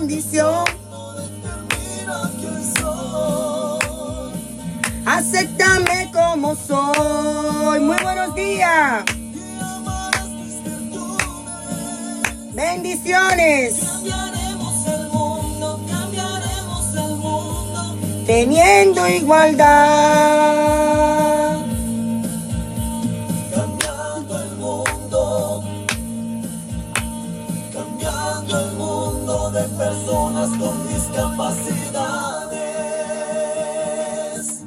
condición. Acéptame como soy. Muy buenos días. Bendiciones. Teniendo igualdad. Personas con discapacidades.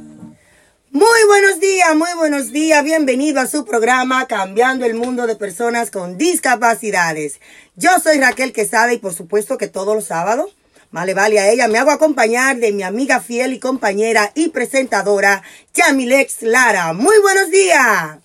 Muy buenos días, muy buenos días. Bienvenido a su programa Cambiando el Mundo de Personas con Discapacidades. Yo soy Raquel Quesada y por supuesto que todos los sábados, vale, vale a ella, me hago acompañar de mi amiga fiel y compañera y presentadora, Yamilex Lara. Muy buenos días.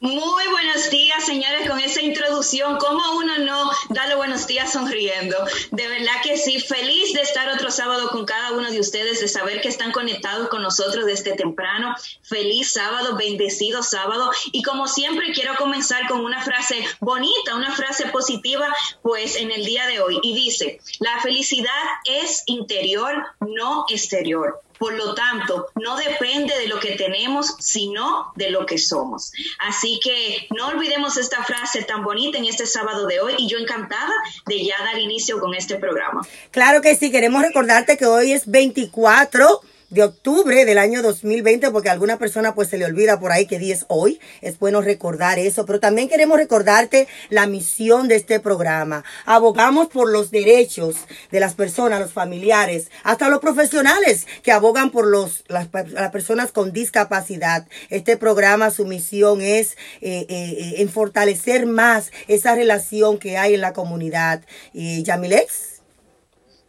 Muy buenos días, señores, con esa introducción. ¿Cómo uno no da los buenos días sonriendo? De verdad que sí, feliz de estar otro sábado con cada uno de ustedes, de saber que están conectados con nosotros desde temprano. Feliz sábado, bendecido sábado. Y como siempre, quiero comenzar con una frase bonita, una frase positiva, pues en el día de hoy. Y dice, la felicidad es interior, no exterior. Por lo tanto, no depende de lo que tenemos, sino de lo que somos. Así que no olvidemos esta frase tan bonita en este sábado de hoy y yo encantada de ya dar inicio con este programa. Claro que sí, queremos recordarte que hoy es 24 de octubre del año 2020, porque a alguna persona pues se le olvida por ahí que día es hoy. Es bueno recordar eso, pero también queremos recordarte la misión de este programa. Abogamos por los derechos de las personas, los familiares, hasta los profesionales que abogan por los, las, las personas con discapacidad. Este programa, su misión es eh, eh, en fortalecer más esa relación que hay en la comunidad. Y Yamilex.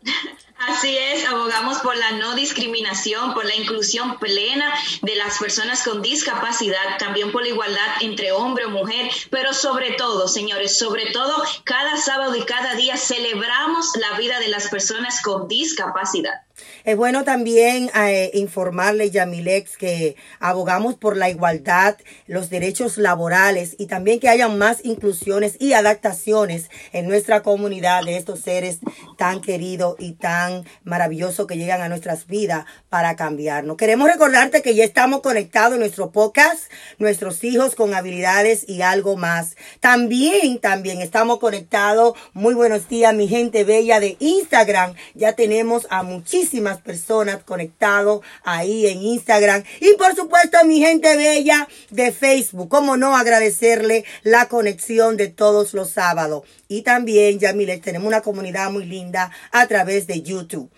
Así es, abogamos por la no discriminación, por la inclusión plena de las personas con discapacidad, también por la igualdad entre hombre o mujer, pero sobre todo, señores, sobre todo, cada sábado y cada día celebramos la vida de las personas con discapacidad. Es bueno también eh, informarle, Yamilex, que abogamos por la igualdad, los derechos laborales y también que haya más inclusiones y adaptaciones en nuestra comunidad de estos seres tan queridos y tan maravillosos que llegan a nuestras vidas para cambiarnos. Queremos recordarte que ya estamos conectados en nuestro nuestros hijos con habilidades y algo más. También, también estamos conectados. Muy buenos días, mi gente bella de Instagram. Ya tenemos a personas conectados ahí en Instagram. Y por supuesto, mi gente bella de Facebook. Cómo no agradecerle la conexión de todos los sábados. Y también, Yamiles, tenemos una comunidad muy linda a través de YouTube.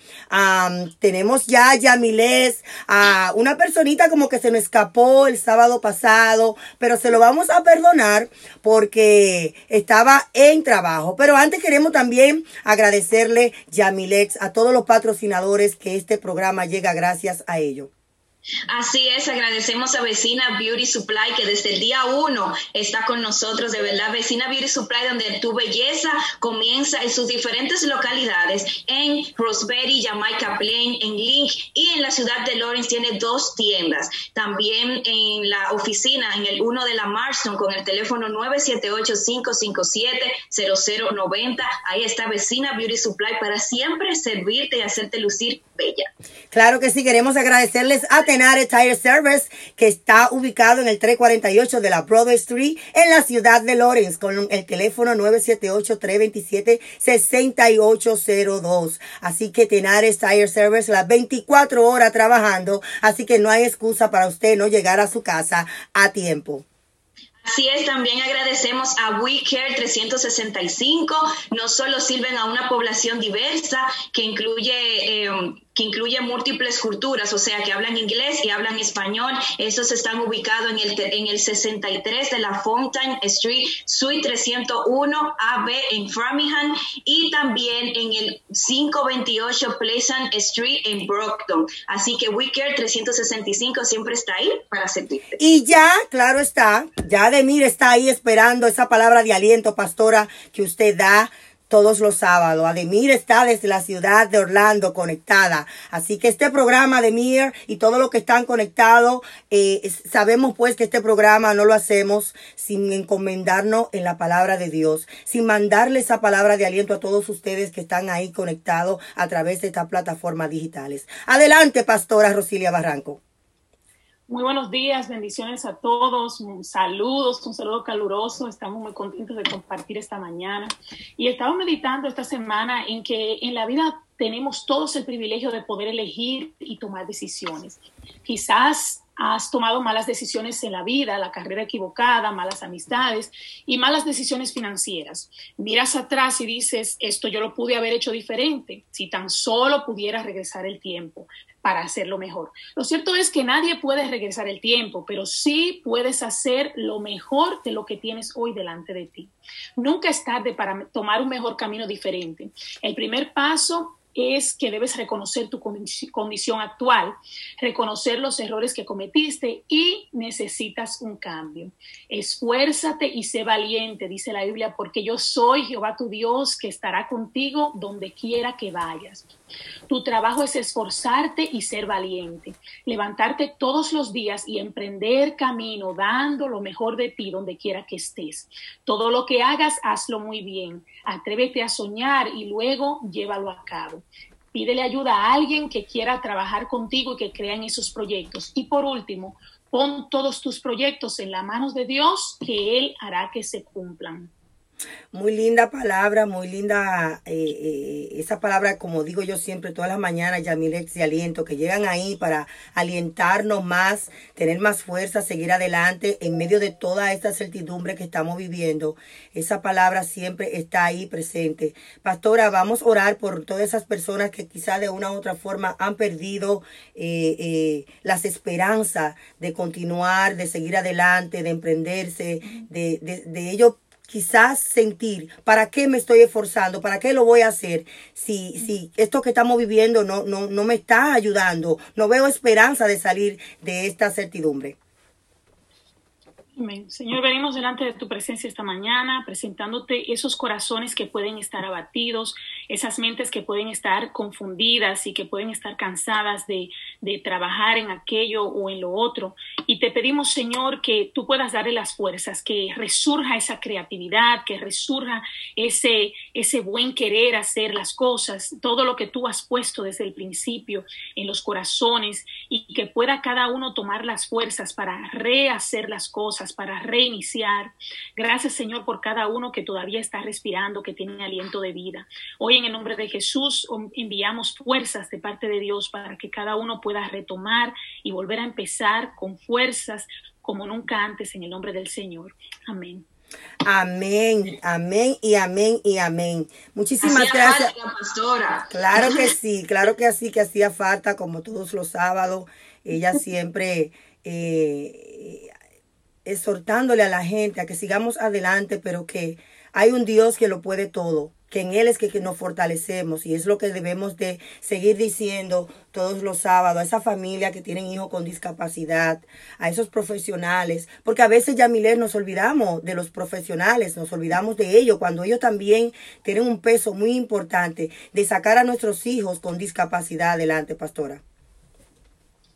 tenemos ya, Yamiles, a una personita como que se me escapó el sábado pasado, pero se lo vamos a perdonar porque estaba en trabajo. Pero antes queremos también agradecerle, Yamilex, a todos los patrocinadores que este programa llega gracias a ello. Así es, agradecemos a Vecina Beauty Supply que desde el día uno está con nosotros, de verdad. Vecina Beauty Supply, donde tu belleza comienza en sus diferentes localidades, en Roseberry, Jamaica Plain, en Link y en la ciudad de Lawrence tiene dos tiendas. También en la oficina, en el 1 de la Marston, con el teléfono 978-557-0090. Ahí está Vecina Beauty Supply para siempre servirte y hacerte lucir bella. Claro que sí, queremos agradecerles a Tenare Tire Service, que está ubicado en el 348 de la Broadway Street en la ciudad de Lawrence, con el teléfono 978-327-6802. Así que Tenares Tire Service las 24 horas trabajando, así que no hay excusa para usted no llegar a su casa a tiempo. Así es, también agradecemos a WeCare 365. No solo sirven a una población diversa que incluye eh, incluye múltiples culturas, o sea, que hablan inglés y hablan español. Esos están ubicados en el, en el 63 de la Fountain Street, Suite 301 AB en Framingham y también en el 528 Pleasant Street en Brockton. Así que WeCare 365 siempre está ahí para servirte. Y ya, claro está, ya Demir está ahí esperando esa palabra de aliento, pastora, que usted da todos los sábados. Ademir está desde la ciudad de Orlando conectada. Así que este programa, Ademir, y todos los que están conectados, eh, sabemos pues que este programa no lo hacemos sin encomendarnos en la palabra de Dios, sin mandarle esa palabra de aliento a todos ustedes que están ahí conectados a través de estas plataformas digitales. Adelante, Pastora Rosilia Barranco. Muy buenos días, bendiciones a todos, saludos, un saludo caluroso. Estamos muy contentos de compartir esta mañana. Y estaba meditando esta semana en que en la vida tenemos todos el privilegio de poder elegir y tomar decisiones. Quizás has tomado malas decisiones en la vida, la carrera equivocada, malas amistades y malas decisiones financieras. Miras atrás y dices, esto yo lo pude haber hecho diferente si tan solo pudiera regresar el tiempo para hacerlo mejor. Lo cierto es que nadie puede regresar el tiempo, pero sí puedes hacer lo mejor de lo que tienes hoy delante de ti. Nunca es tarde para tomar un mejor camino diferente. El primer paso es que debes reconocer tu condición actual, reconocer los errores que cometiste y necesitas un cambio. Esfuérzate y sé valiente, dice la Biblia, porque yo soy Jehová tu Dios que estará contigo donde quiera que vayas. Tu trabajo es esforzarte y ser valiente, levantarte todos los días y emprender camino dando lo mejor de ti donde quiera que estés. Todo lo que hagas, hazlo muy bien. Atrévete a soñar y luego llévalo a cabo. Pídele ayuda a alguien que quiera trabajar contigo y que crea en esos proyectos. Y por último, pon todos tus proyectos en las manos de Dios, que Él hará que se cumplan. Muy linda palabra, muy linda eh, eh, esa palabra, como digo yo siempre, todas las mañanas, Yamilex y aliento, que llegan ahí para alientarnos más, tener más fuerza, seguir adelante en medio de toda esta certidumbre que estamos viviendo. Esa palabra siempre está ahí presente. Pastora, vamos a orar por todas esas personas que quizá de una u otra forma han perdido eh, las esperanzas de continuar, de seguir adelante, de emprenderse, de, de, de ellos quizás sentir, ¿para qué me estoy esforzando? ¿Para qué lo voy a hacer? Si, si esto que estamos viviendo no, no, no me está ayudando, no veo esperanza de salir de esta certidumbre. Señor, venimos delante de tu presencia esta mañana, presentándote esos corazones que pueden estar abatidos, esas mentes que pueden estar confundidas y que pueden estar cansadas de, trabajar en aquello o en lo otro. Y te pedimos, Señor, que tú puedas darle las fuerzas, que resurja esa creatividad, que resurja ese, ese buen querer hacer las cosas, todo lo que tú has puesto desde el principio en los corazones y que pueda cada uno tomar las fuerzas para rehacer las cosas para reiniciar. Gracias, Señor, por cada uno que todavía está respirando, que tiene aliento de vida. Hoy, en el nombre de Jesús, enviamos fuerzas de parte de Dios para que cada uno pueda retomar y volver a empezar con fuerzas como nunca antes, en el nombre del Señor. Amén. Amén, amén y amén y amén. Muchísimas gracias. pastora. Claro que sí, claro que así, que hacía falta, como todos los sábados. Ella siempre eh, exhortándole a la gente a que sigamos adelante, pero que hay un Dios que lo puede todo, que en Él es que, nos fortalecemos y es lo que debemos de seguir diciendo todos los sábados a esa familia que tienen hijos con discapacidad, a esos profesionales, porque a veces ya Miler nos olvidamos de los profesionales, nos olvidamos de ellos, cuando ellos también tienen un peso muy importante de sacar a nuestros hijos con discapacidad adelante, pastora.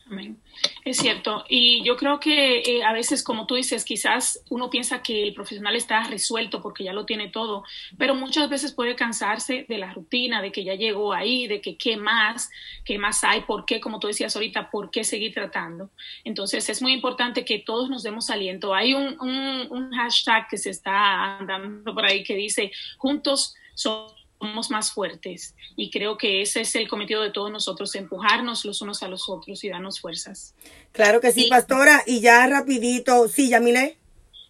Amén. Es cierto. Y yo creo que eh, a veces, como tú dices, quizás uno piensa que el profesional está resuelto porque ya lo tiene todo, pero muchas veces puede cansarse de la rutina, de que ya llegó ahí, de que qué más, qué más hay, por qué, como tú decías ahorita, por qué seguir tratando. Entonces es muy importante que todos nos demos aliento. Hay un, un, hashtag que se está andando por ahí que dice, juntos somos somos más fuertes y creo que ese es el cometido de todos nosotros, empujarnos los unos a los otros y darnos fuerzas. Claro que sí, pastora, y ya rapidito, sí, Yamile.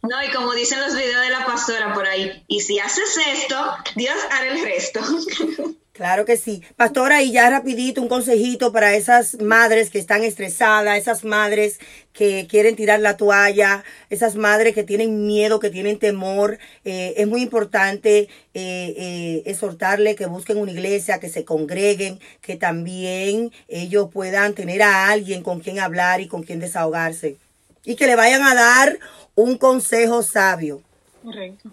No, y como dicen los videos de la pastora por ahí, y si haces esto, Dios hará el resto. Claro que sí. Pastora, y ya rapidito un consejito para esas madres que están estresadas, esas madres que quieren tirar la toalla, esas madres que tienen miedo, que tienen temor. Eh, es muy importante eh, eh, exhortarle que busquen una iglesia, que se congreguen, que también ellos puedan tener a alguien con quien hablar y con quien desahogarse. Y que le vayan a dar un consejo sabio. Correcto.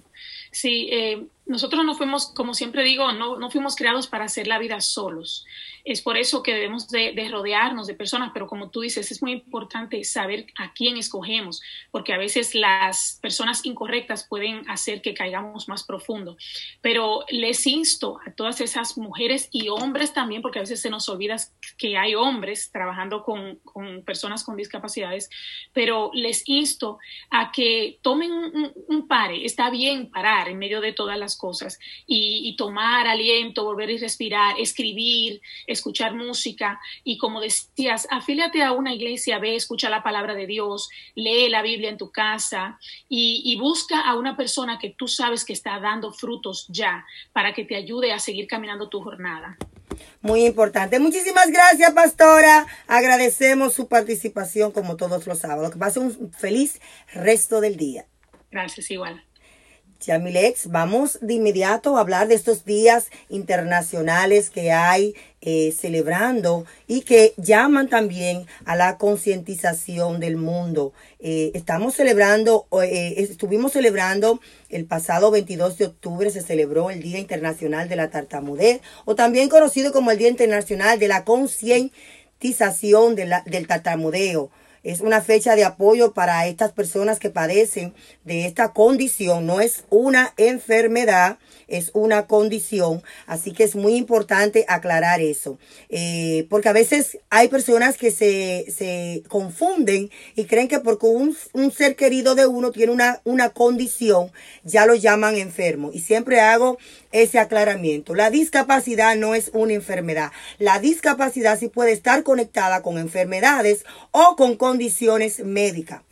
Sí, eh, nosotros no fuimos, como siempre digo, no, no fuimos creados para hacer la vida solos. Es por eso que debemos de, rodearnos de personas, pero como tú dices, es muy importante saber a quién escogemos, porque a veces las personas incorrectas pueden hacer que caigamos más profundo. Pero les insto a todas esas mujeres y hombres también, porque a veces se nos olvida que hay hombres trabajando con, con personas con discapacidades, pero les insto a que tomen un, un, pare. Está bien parar en medio de todas las cosas y, y tomar aliento, volver a respirar, escribir, escuchar música y como decías, afíliate a una iglesia, ve, escucha la palabra de Dios, lee la Biblia en tu casa y, y busca a una persona que tú sabes que está dando frutos ya para que te ayude a seguir caminando tu jornada. Muy importante. Muchísimas gracias, pastora. Agradecemos su participación como todos los sábados. Que pase un feliz resto del día. Gracias, igual. Yamilex, vamos de inmediato a hablar de estos días internacionales que hay eh, celebrando y que llaman también a la concientización del mundo. Eh, estamos celebrando, eh, estuvimos celebrando el pasado 22 de octubre, se celebró el Día Internacional de la Tartamudez, o también conocido como el Día Internacional de la Concientización del Tartamudeo es una fecha de apoyo para estas personas que padecen de esta condición. No es una enfermedad, es una condición. Así que es muy importante aclarar eso. Eh, porque a veces hay personas que se, se confunden y creen que porque un, un, ser querido de uno tiene una, una condición, ya lo llaman enfermo. Y siempre hago ese aclaramiento. La discapacidad no es una enfermedad. La discapacidad sí puede estar conectada con enfermedades o con condiciones médicas.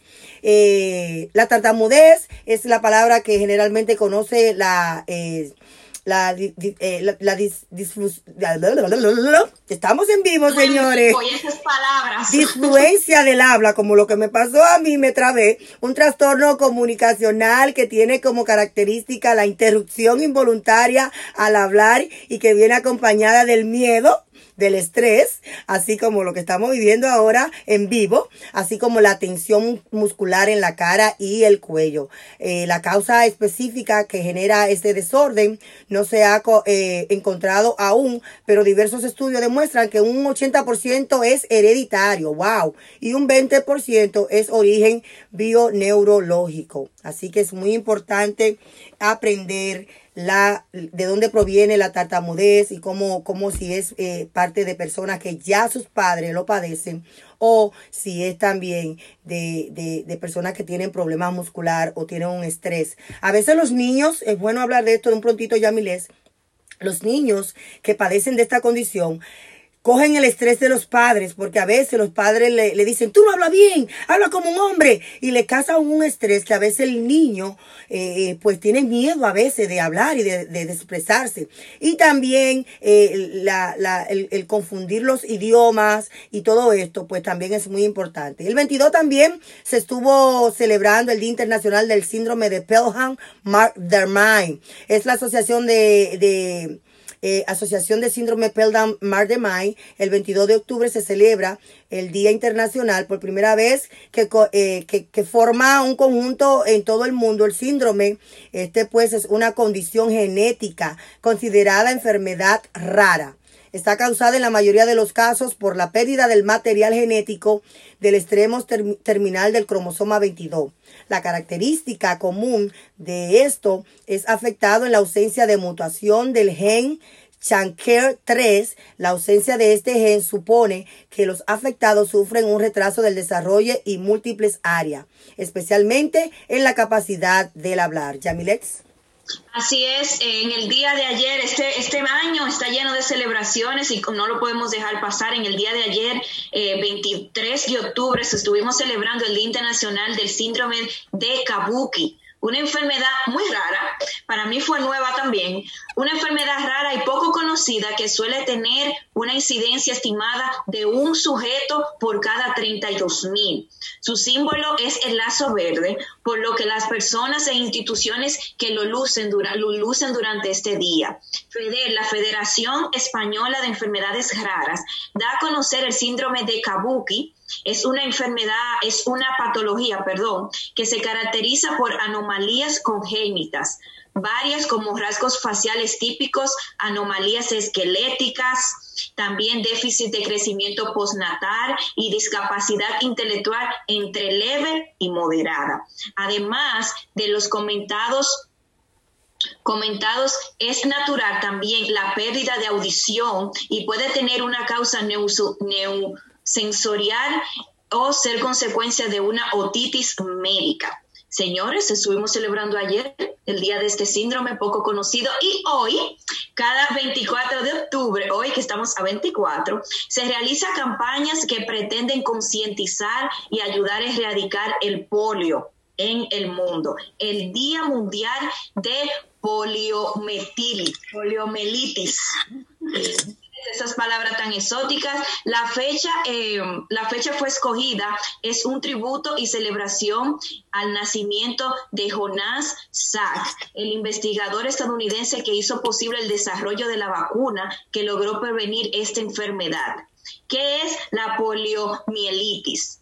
Eh, la tartamudez es la palabra que generalmente conoce la... Eh, la, eh, la, estamos en vivo, señores. Disfluencia del habla, como lo que me pasó a mí, me trabé. Un trastorno comunicacional que tiene como característica la interrupción involuntaria al hablar y que viene acompañada del miedo del estrés, así como lo que estamos viviendo ahora en vivo, así como la tensión muscular en la cara y el cuello. Eh, la causa específica que genera este desorden no se ha eh, encontrado aún, pero diversos estudios demuestran que un 80% es hereditario, wow, y un 20% es origen bioneurológico. Así que es muy importante aprender la, de dónde proviene la tartamudez y cómo, cómo si es eh, parte de personas que ya sus padres lo padecen o si es también de, de, personas que tienen problemas muscular o tienen un estrés. A veces los niños, es bueno hablar de esto un prontito ya miles, los niños que padecen de esta condición cogen el estrés de los padres, porque a veces los padres le, le, dicen, tú no hablas bien, habla como un hombre, y le causan un estrés que a veces el niño eh, pues tiene miedo a veces de hablar y de, de, expresarse. Y también eh, la, la, el, el, confundir los idiomas y todo esto, pues también es muy importante. El 22 también se estuvo celebrando el Día Internacional del Síndrome de Pelham-Mardermine. Es la asociación de, de eh, Asociación de Síndrome Peldam May, el 22 de octubre se celebra el Día Internacional por primera vez que, eh, que, que, forma un conjunto en todo el mundo. El síndrome, este pues es una condición genética considerada enfermedad rara. Está causada en la mayoría de los casos por la pérdida del material genético del extremo ter terminal del cromosoma 22. La característica común de esto es afectado en la ausencia de mutación del gen Chanker 3, la ausencia de este gen supone que los afectados sufren un retraso del desarrollo y múltiples áreas, especialmente en la capacidad del hablar. Yamilex. Así es, en el día de ayer, este, este año está lleno de celebraciones y no lo podemos dejar pasar. En el día de ayer, eh, 23 de octubre, estuvimos celebrando el Día Internacional del Síndrome de Kabuki una enfermedad muy rara, para mí fue nueva también, una enfermedad rara y poco conocida que suele tener una incidencia estimada de un sujeto por cada 32 mil. Su símbolo es el lazo verde, por lo que las personas e instituciones que lo lucen, lo lucen durante este día. FEDER, la Federación Española de Enfermedades Raras, da a conocer el síndrome de Kabuki, es una enfermedad, es una patología, perdón, que se caracteriza por anomalías congénitas, varias como rasgos faciales típicos, anomalías esqueléticas, también déficit de crecimiento postnatal y discapacidad intelectual entre leve y moderada. Además de los comentados comentados, es natural también la pérdida de audición y puede tener una causa neusensorial o ser consecuencia de una otitis médica. Señores, estuvimos celebrando ayer el día de este síndrome poco conocido y hoy, cada 24 de octubre, hoy que estamos a 24, se realizan campañas que pretenden concientizar y ayudar a erradicar el polio en el mundo. El Día Mundial de Poliometil, Poliomelitis esas palabras tan exóticas. La fecha, eh, la fecha fue escogida, es un tributo y celebración al nacimiento de Jonas Salk, el investigador estadounidense que hizo posible el desarrollo de la vacuna que logró prevenir esta enfermedad. ¿Qué es la poliomielitis?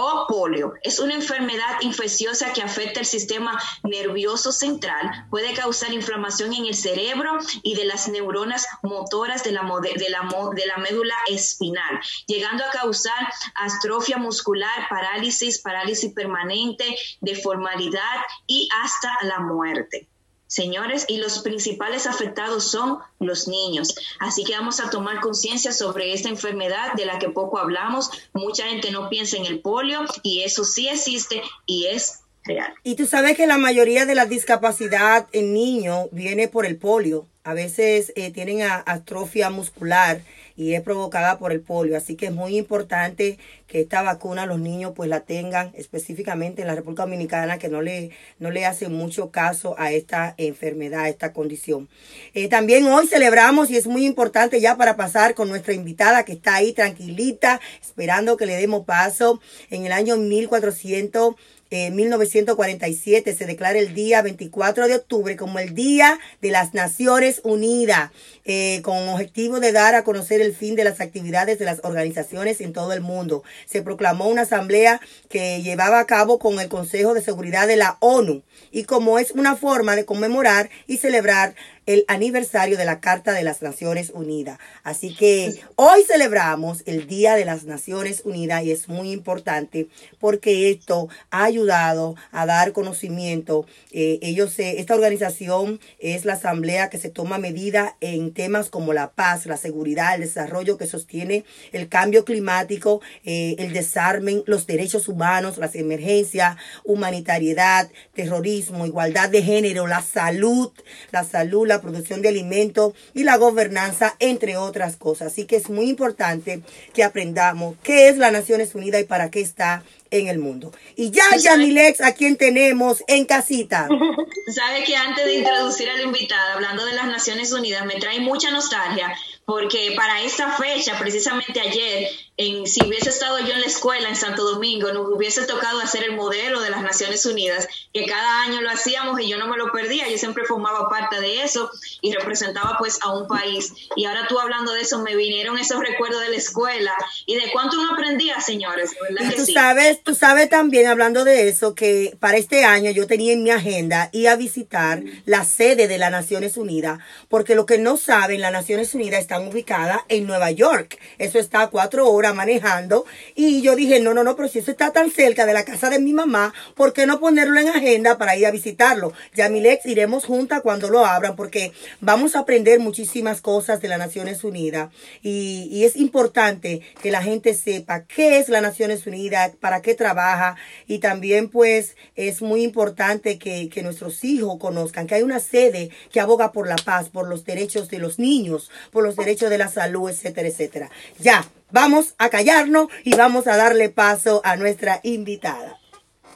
O polio es una enfermedad infecciosa que afecta el sistema nervioso central, puede causar inflamación en el cerebro y de las neuronas motoras de la, de la, de la médula espinal, llegando a causar astrofia muscular, parálisis, parálisis permanente, deformalidad y hasta la muerte. Señores, y los principales afectados son los niños. Así que vamos a tomar conciencia sobre esta enfermedad de la que poco hablamos. Mucha gente no piensa en el polio y eso sí existe y es real. Y tú sabes que la mayoría de la discapacidad en niños viene por el polio. A veces eh, tienen atrofia muscular y es provocada por el polio. Así que es muy importante que esta vacuna los niños pues la tengan específicamente en la República Dominicana que no le, no le hace mucho caso a esta enfermedad, a esta condición. Eh, también hoy celebramos y es muy importante ya para pasar con nuestra invitada que está ahí tranquilita esperando que le demos paso en el año 1400 en 1947 se declara el día 24 de octubre como el Día de las Naciones Unidas, eh, con objetivo de dar a conocer el fin de las actividades de las organizaciones en todo el mundo. Se proclamó una asamblea que llevaba a cabo con el Consejo de Seguridad de la ONU. Y como es una forma de conmemorar y celebrar el aniversario de la Carta de las Naciones Unidas. Así que hoy celebramos el Día de las Naciones Unidas y es muy importante porque esto ha ayudado a dar conocimiento. Eh, ellos, esta organización es la asamblea que se toma medida en temas como la paz, la seguridad, el desarrollo que sostiene el cambio climático, eh, el desarme, los derechos humanos, las emergencias, humanitariedad, terrorismo, igualdad de género, la salud, la salud, la producción de alimentos y la gobernanza, entre otras cosas. Así que es muy importante que aprendamos qué es la Naciones Unidas y para qué está en el mundo. Y ya, Yamilex, a quien tenemos en casita. Sabe que antes de introducir a la invitada, hablando de las Naciones Unidas, me trae mucha nostalgia porque para esta fecha, precisamente ayer, en, si hubiese estado yo en la escuela en Santo Domingo, nos hubiese tocado hacer el modelo de las Naciones Unidas, que cada año lo hacíamos y yo no me lo perdía, yo siempre formaba parte de eso y representaba pues a un país. Y ahora tú hablando de eso, me vinieron esos recuerdos de la escuela y de cuánto uno aprendía, señores. y tú sabes, tú sabes también, hablando de eso, que para este año yo tenía en mi agenda ir a visitar la sede de las Naciones Unidas, porque lo que no saben, las Naciones Unidas está ubicada en Nueva York. Eso está a cuatro horas manejando. Y yo dije, no, no, no, pero si eso está tan cerca de la casa de mi mamá, ¿por qué no ponerlo en agenda para ir a visitarlo? Yamilex, iremos juntas cuando lo abran porque vamos a aprender muchísimas cosas de las Naciones Unidas. Y, y es importante que la gente sepa qué es las Naciones Unidas, para qué trabaja. Y también pues es muy importante que, que nuestros hijos conozcan que hay una sede que aboga por la paz, por los derechos de los niños, por los derechos de la salud, etcétera, etcétera. Ya, vamos a callarnos y vamos a darle paso a nuestra invitada.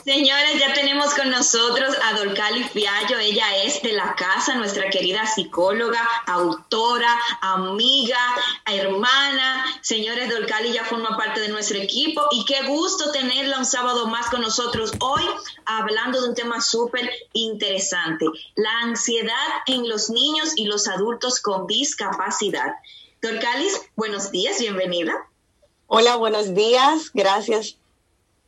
Señores, ya tenemos con nosotros a Dolcali Fiallo. Ella es de la casa, nuestra querida psicóloga, autora, amiga, hermana. Señores, Dolcali ya forma parte de nuestro equipo y qué gusto tenerla un sábado más con nosotros hoy hablando de un tema súper interesante, la ansiedad en los niños y los adultos con discapacidad. Dolcalis, buenos días, bienvenida. Hola, buenos días. Gracias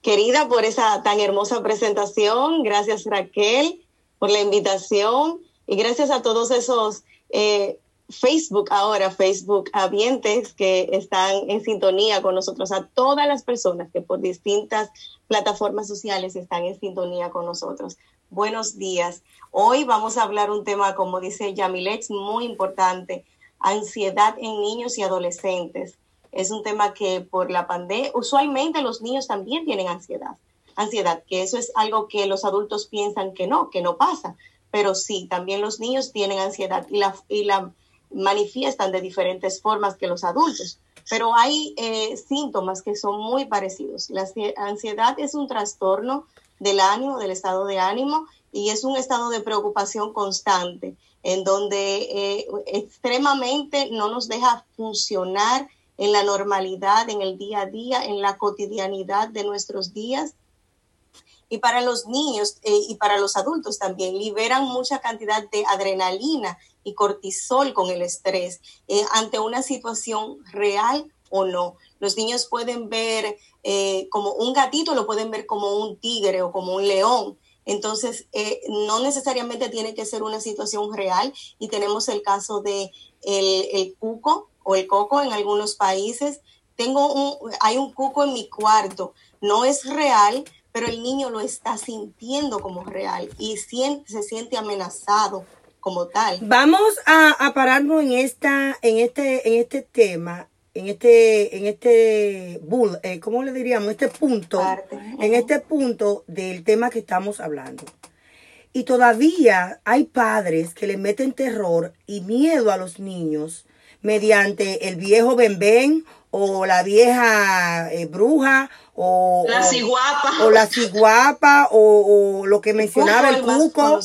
querida, por esa tan hermosa presentación. Gracias Raquel por la invitación. Y gracias a todos esos eh, Facebook ahora, Facebook habientes que están en sintonía con nosotros, a todas las personas que por distintas plataformas sociales están en sintonía con nosotros. Buenos días. Hoy vamos a hablar un tema, como dice Yamilex, muy importante, ansiedad en niños y adolescentes. Es un tema que por la pandemia, usualmente los niños también tienen ansiedad. Ansiedad, que eso es algo que los adultos piensan que no, que no pasa. Pero sí, también los niños tienen ansiedad y la, y la manifiestan de diferentes formas que los adultos. Pero hay eh, síntomas que son muy parecidos. La ansiedad es un trastorno del ánimo, del estado de ánimo, y es un estado de preocupación constante, en donde eh, extremadamente no nos deja funcionar en la normalidad, en el día a día, en la cotidianidad de nuestros días. Y para los niños eh, y para los adultos también liberan mucha cantidad de adrenalina y cortisol con el estrés eh, ante una situación real o no. Los niños pueden ver eh, como un gatito, lo pueden ver como un tigre o como un león. Entonces, no necesariamente tiene que ser una situación real y tenemos el caso de el, el cuco o el coco en algunos países. Tengo un, hay un cuco en mi cuarto, no es real, pero el niño lo está sintiendo como real y siente, se siente amenazado como tal. Vamos a, pararnos en esta, en este, en este tema, en este, en este bull, eh, ¿cómo le diríamos? Este punto, en este punto del tema que estamos hablando. Y todavía hay padres que le meten terror y miedo a los niños mediante el viejo bembén o la vieja eh, bruja o la ciguapa. o, la ciguapa o, lo que mencionaba el cuco,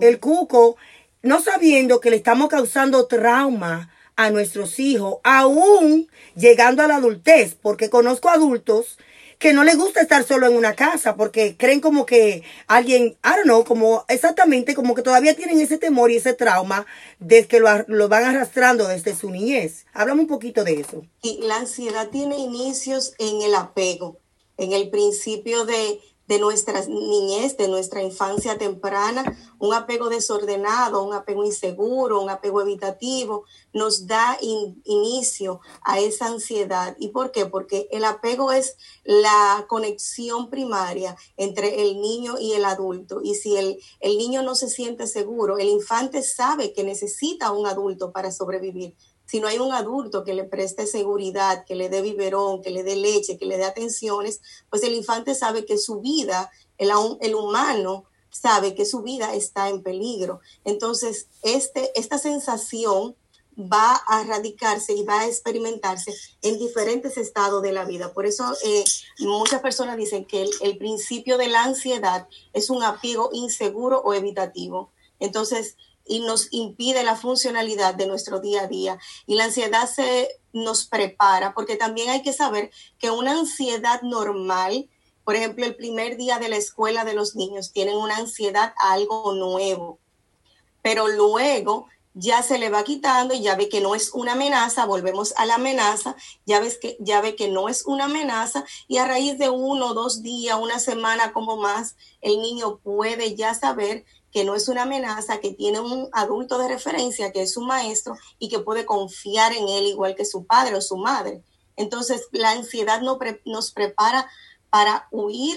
el cuco no sabiendo que le estamos causando trauma a nuestros hijos, aún llegando a la adultez, porque conozco adultos que no les gusta estar solo en una casa porque creen como que alguien, I don't know, como exactamente como que todavía tienen ese temor y ese trauma desde que lo, lo van arrastrando desde su niñez. Háblame un poquito de eso. Y la ansiedad tiene inicios en el apego, en el principio de de nuestra niñez, de nuestra infancia temprana, un apego desordenado, un apego inseguro, un apego evitativo, nos da inicio a esa ansiedad. ¿Y por qué? Porque el apego es la conexión primaria entre el niño y el adulto. Y si el, el niño no se siente seguro, el infante sabe que necesita un adulto para sobrevivir si no hay un adulto que le preste seguridad, que le dé biberón, que le dé leche, que le dé atenciones, pues el infante sabe que su vida, el, el humano sabe que su vida está en peligro. Entonces, este, esta sensación va a radicarse y va a experimentarse en diferentes estados de la vida. Por eso eh, muchas personas dicen que el, el, principio de la ansiedad es un apego inseguro o evitativo. Entonces, y nos impide la funcionalidad de nuestro día a día. Y la ansiedad se nos prepara, porque también hay que saber que una ansiedad normal, por ejemplo, el primer día de la escuela de los niños, tienen una ansiedad algo nuevo, pero luego ya se le va quitando y ya ve que no es una amenaza, volvemos a la amenaza, ya ves que ya ve que no es una amenaza y a raíz de uno, dos días, una semana como más, el niño puede ya saber que no es una amenaza, que tiene un adulto de referencia, que es su maestro y que puede confiar en él igual que su padre o su madre. Entonces, la ansiedad nos prepara para huir,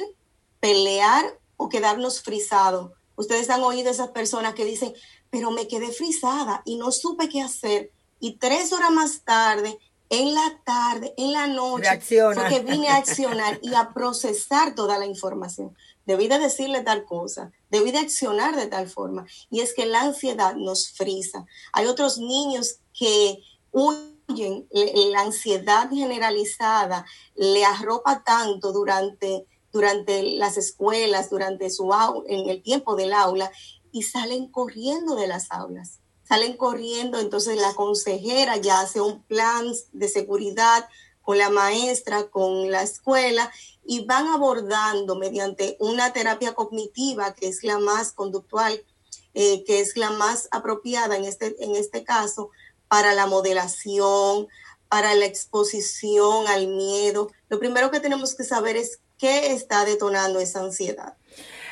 pelear o quedarnos frisados. Ustedes han oído esas personas que dicen, pero me quedé frisada y no supe qué hacer. Y tres horas más tarde, en la tarde, en la noche, Reacciona. fue que vine a accionar y a procesar toda la información debí de decirle tal cosa, debí de accionar de tal forma. Y es que la ansiedad nos frisa. Hay otros niños que huyen, la ansiedad generalizada le arropa tanto durante, durante las escuelas, durante su en el tiempo del aula, y salen corriendo de las aulas. Salen corriendo, entonces la consejera ya hace un plan de seguridad con la maestra, con la escuela, y van abordando mediante una terapia cognitiva, que es la más conductual, eh, que es la más apropiada en este, en este caso, para la modelación, para la exposición al miedo. Lo primero que tenemos que saber es qué está detonando esa ansiedad.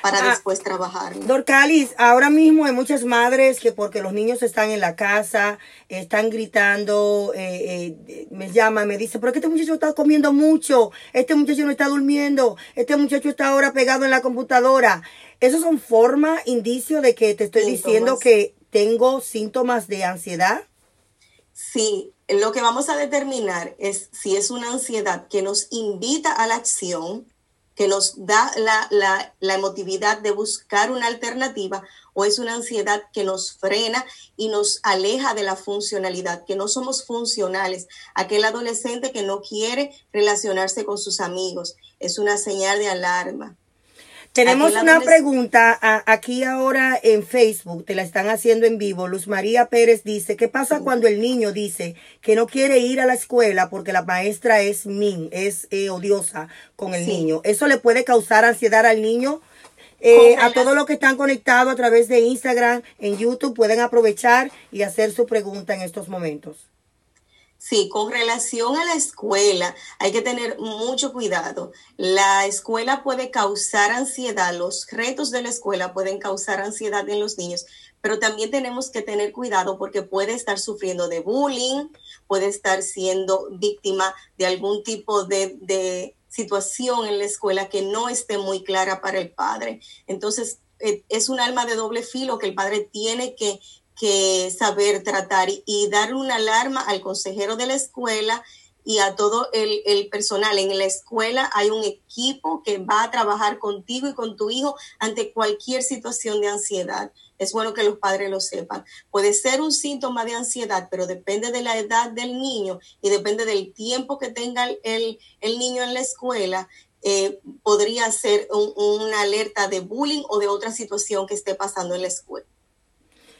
Para Ah, después trabajar. Dorcalis, ahora mismo hay muchas madres que porque los niños están en la casa, están gritando, eh, eh, me llaman, me dicen, pero es que este muchacho está comiendo mucho, este muchacho no está durmiendo, este muchacho está ahora pegado en la computadora. ¿Esos son formas, indicios de que te estoy Síntomas. diciendo que tengo síntomas de ansiedad? Sí, lo que vamos a determinar es si es una ansiedad que nos invita a la acción, que nos da la, la, la emotividad de buscar una alternativa, o es una ansiedad que nos frena y nos aleja de la funcionalidad, que no somos funcionales. Aquel adolescente que no quiere relacionarse con sus amigos es una señal de alarma. Tenemos una pregunta a- aquí ahora en Facebook, te la están haciendo en vivo. Luz María Pérez dice, ¿qué pasa cuando el niño dice que no quiere ir a la escuela porque la maestra es min, es eh, odiosa con el Sí. niño? ¿Eso le puede causar ansiedad al niño? Eh, a todos los que están conectados a través de Instagram, en YouTube, pueden aprovechar y hacer su pregunta en estos momentos. Sí, con relación a la escuela, hay que tener mucho cuidado. La escuela puede causar ansiedad, los retos de la escuela pueden causar ansiedad en los niños, pero también tenemos que tener cuidado porque puede estar sufriendo de bullying, puede estar siendo víctima de algún tipo de, de situación en la escuela que no esté muy clara para el padre. Entonces, eh, es un alma de doble filo que el padre tiene que que saber tratar y, dar una alarma al consejero de la escuela y a todo el, personal. En la escuela hay un equipo que va a trabajar contigo y con tu hijo ante cualquier situación de ansiedad. Es bueno que los padres lo sepan. Puede ser un síntoma de ansiedad, pero depende de la edad del niño y depende del tiempo que tenga el, niño en la escuela. Eh, podría ser un- una alerta de bullying o de otra situación que esté pasando en la escuela.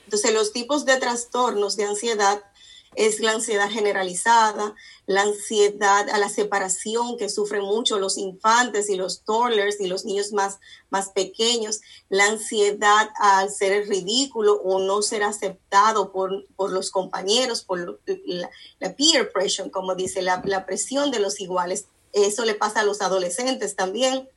Entonces, los tipos de trastornos de ansiedad es la ansiedad generalizada, la ansiedad a la separación que sufren mucho los infantes y los toddlers y los niños más, más pequeños, la ansiedad al ser ridículo o no ser aceptado por, por los compañeros, por la, la peer pressure, como dice, la, la presión de los iguales. Eso le pasa a los adolescentes también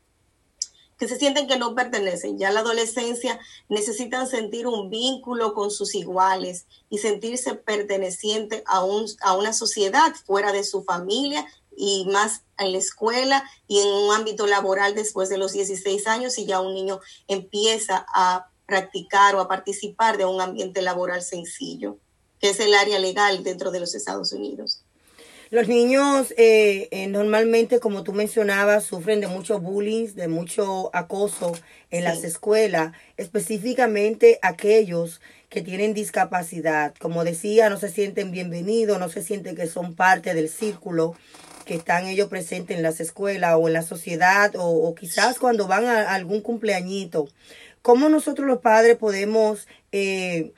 que se sienten que no pertenecen. Ya la adolescencia necesitan sentir un vínculo con sus iguales y sentirse perteneciente a, un, a una sociedad fuera de su familia y más en la escuela y en un ámbito laboral después de los 16 años y ya un niño empieza a practicar o a participar de un ambiente laboral sencillo, que es el área legal dentro de los Estados Unidos. Los niños eh, eh, normalmente, como tú mencionabas, sufren de mucho bullying, de mucho acoso en Sí. las escuelas, específicamente aquellos que tienen discapacidad. Como decía, no se sienten bienvenidos, no se sienten que son parte del círculo que están ellos presentes en las escuelas o en la sociedad o, o quizás cuando van a, a algún cumpleañito. ¿Cómo nosotros los padres podemos eh,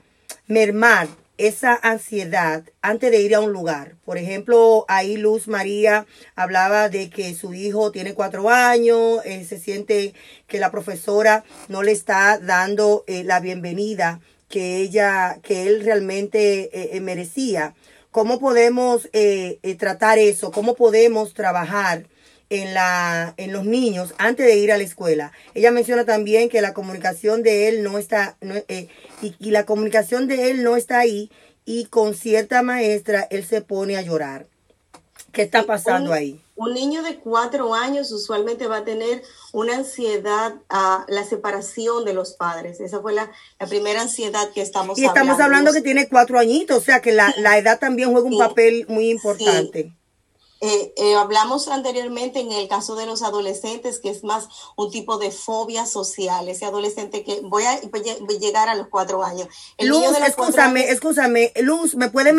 mermar esa ansiedad antes de ir a un lugar. Por ejemplo, ahí Luz María hablaba de que su hijo tiene cuatro años, eh, se siente que la profesora no le está dando eh, la bienvenida que ella, que él realmente eh, merecía. ¿Cómo podemos tratar eso? ¿Cómo podemos trabajar? En, la, en los niños antes de ir a la escuela. Ella menciona también que la comunicación de él no está, no, eh, y, y la comunicación de él no está ahí y con cierta maestra él se pone a llorar. ¿Qué está pasando un- ahí? Un niño de cuatro años usualmente va a tener una ansiedad a la separación de los padres. Esa fue la, la primera ansiedad que estamos Y estamos hablando que tiene cuatro añitos, o sea que la, la edad también juega un Sí. papel muy importante. Eh, eh, hablamos anteriormente en el caso de los adolescentes, que es más un tipo de fobia social. Ese adolescente que voy a, voy a llegar a los cuatro años. El Luz, de escúchame, años- escúchame. Luz, ¿me puede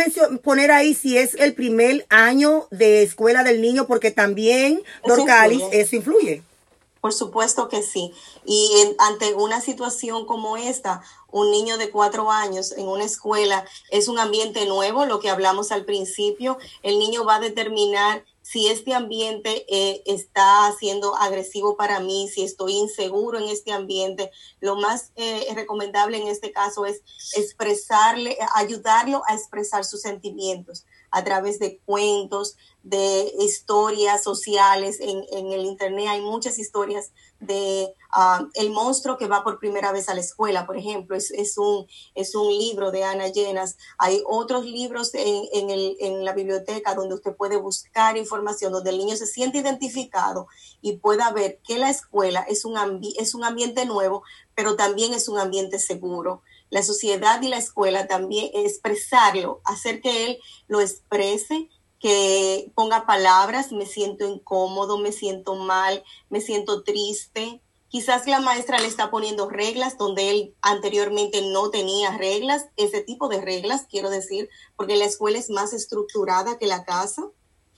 poner ahí si es el primer año de escuela del niño? Porque también, Eso Dorcalis, influye. eso influye. Por supuesto que sí. Y en- ante una situación como esta, un niño de cuatro años en una escuela es un ambiente nuevo, lo que hablamos al principio. El niño va a determinar si este ambiente eh, está siendo agresivo para mí, si estoy inseguro en este ambiente. Lo más eh, recomendable en este caso es expresarle, ayudarlo a expresar sus sentimientos a través de cuentos, de historias sociales. En, en el Internet hay muchas historias de ah, El monstruo que va por primera vez a la escuela, por ejemplo, es, es, un, es un libro de Ana Llenas. Hay otros libros en, en, el, en la biblioteca donde usted puede buscar información, donde el niño se siente identificado y pueda ver que la escuela es un, es un ambiente nuevo, pero también es un ambiente seguro la sociedad y la escuela también expresarlo, hacer que él lo exprese, que ponga palabras, me siento incómodo, me siento mal, me siento triste. Quizás la maestra le está poniendo reglas donde él anteriormente no tenía reglas, ese tipo de reglas, quiero decir, porque la escuela es más estructurada que la casa.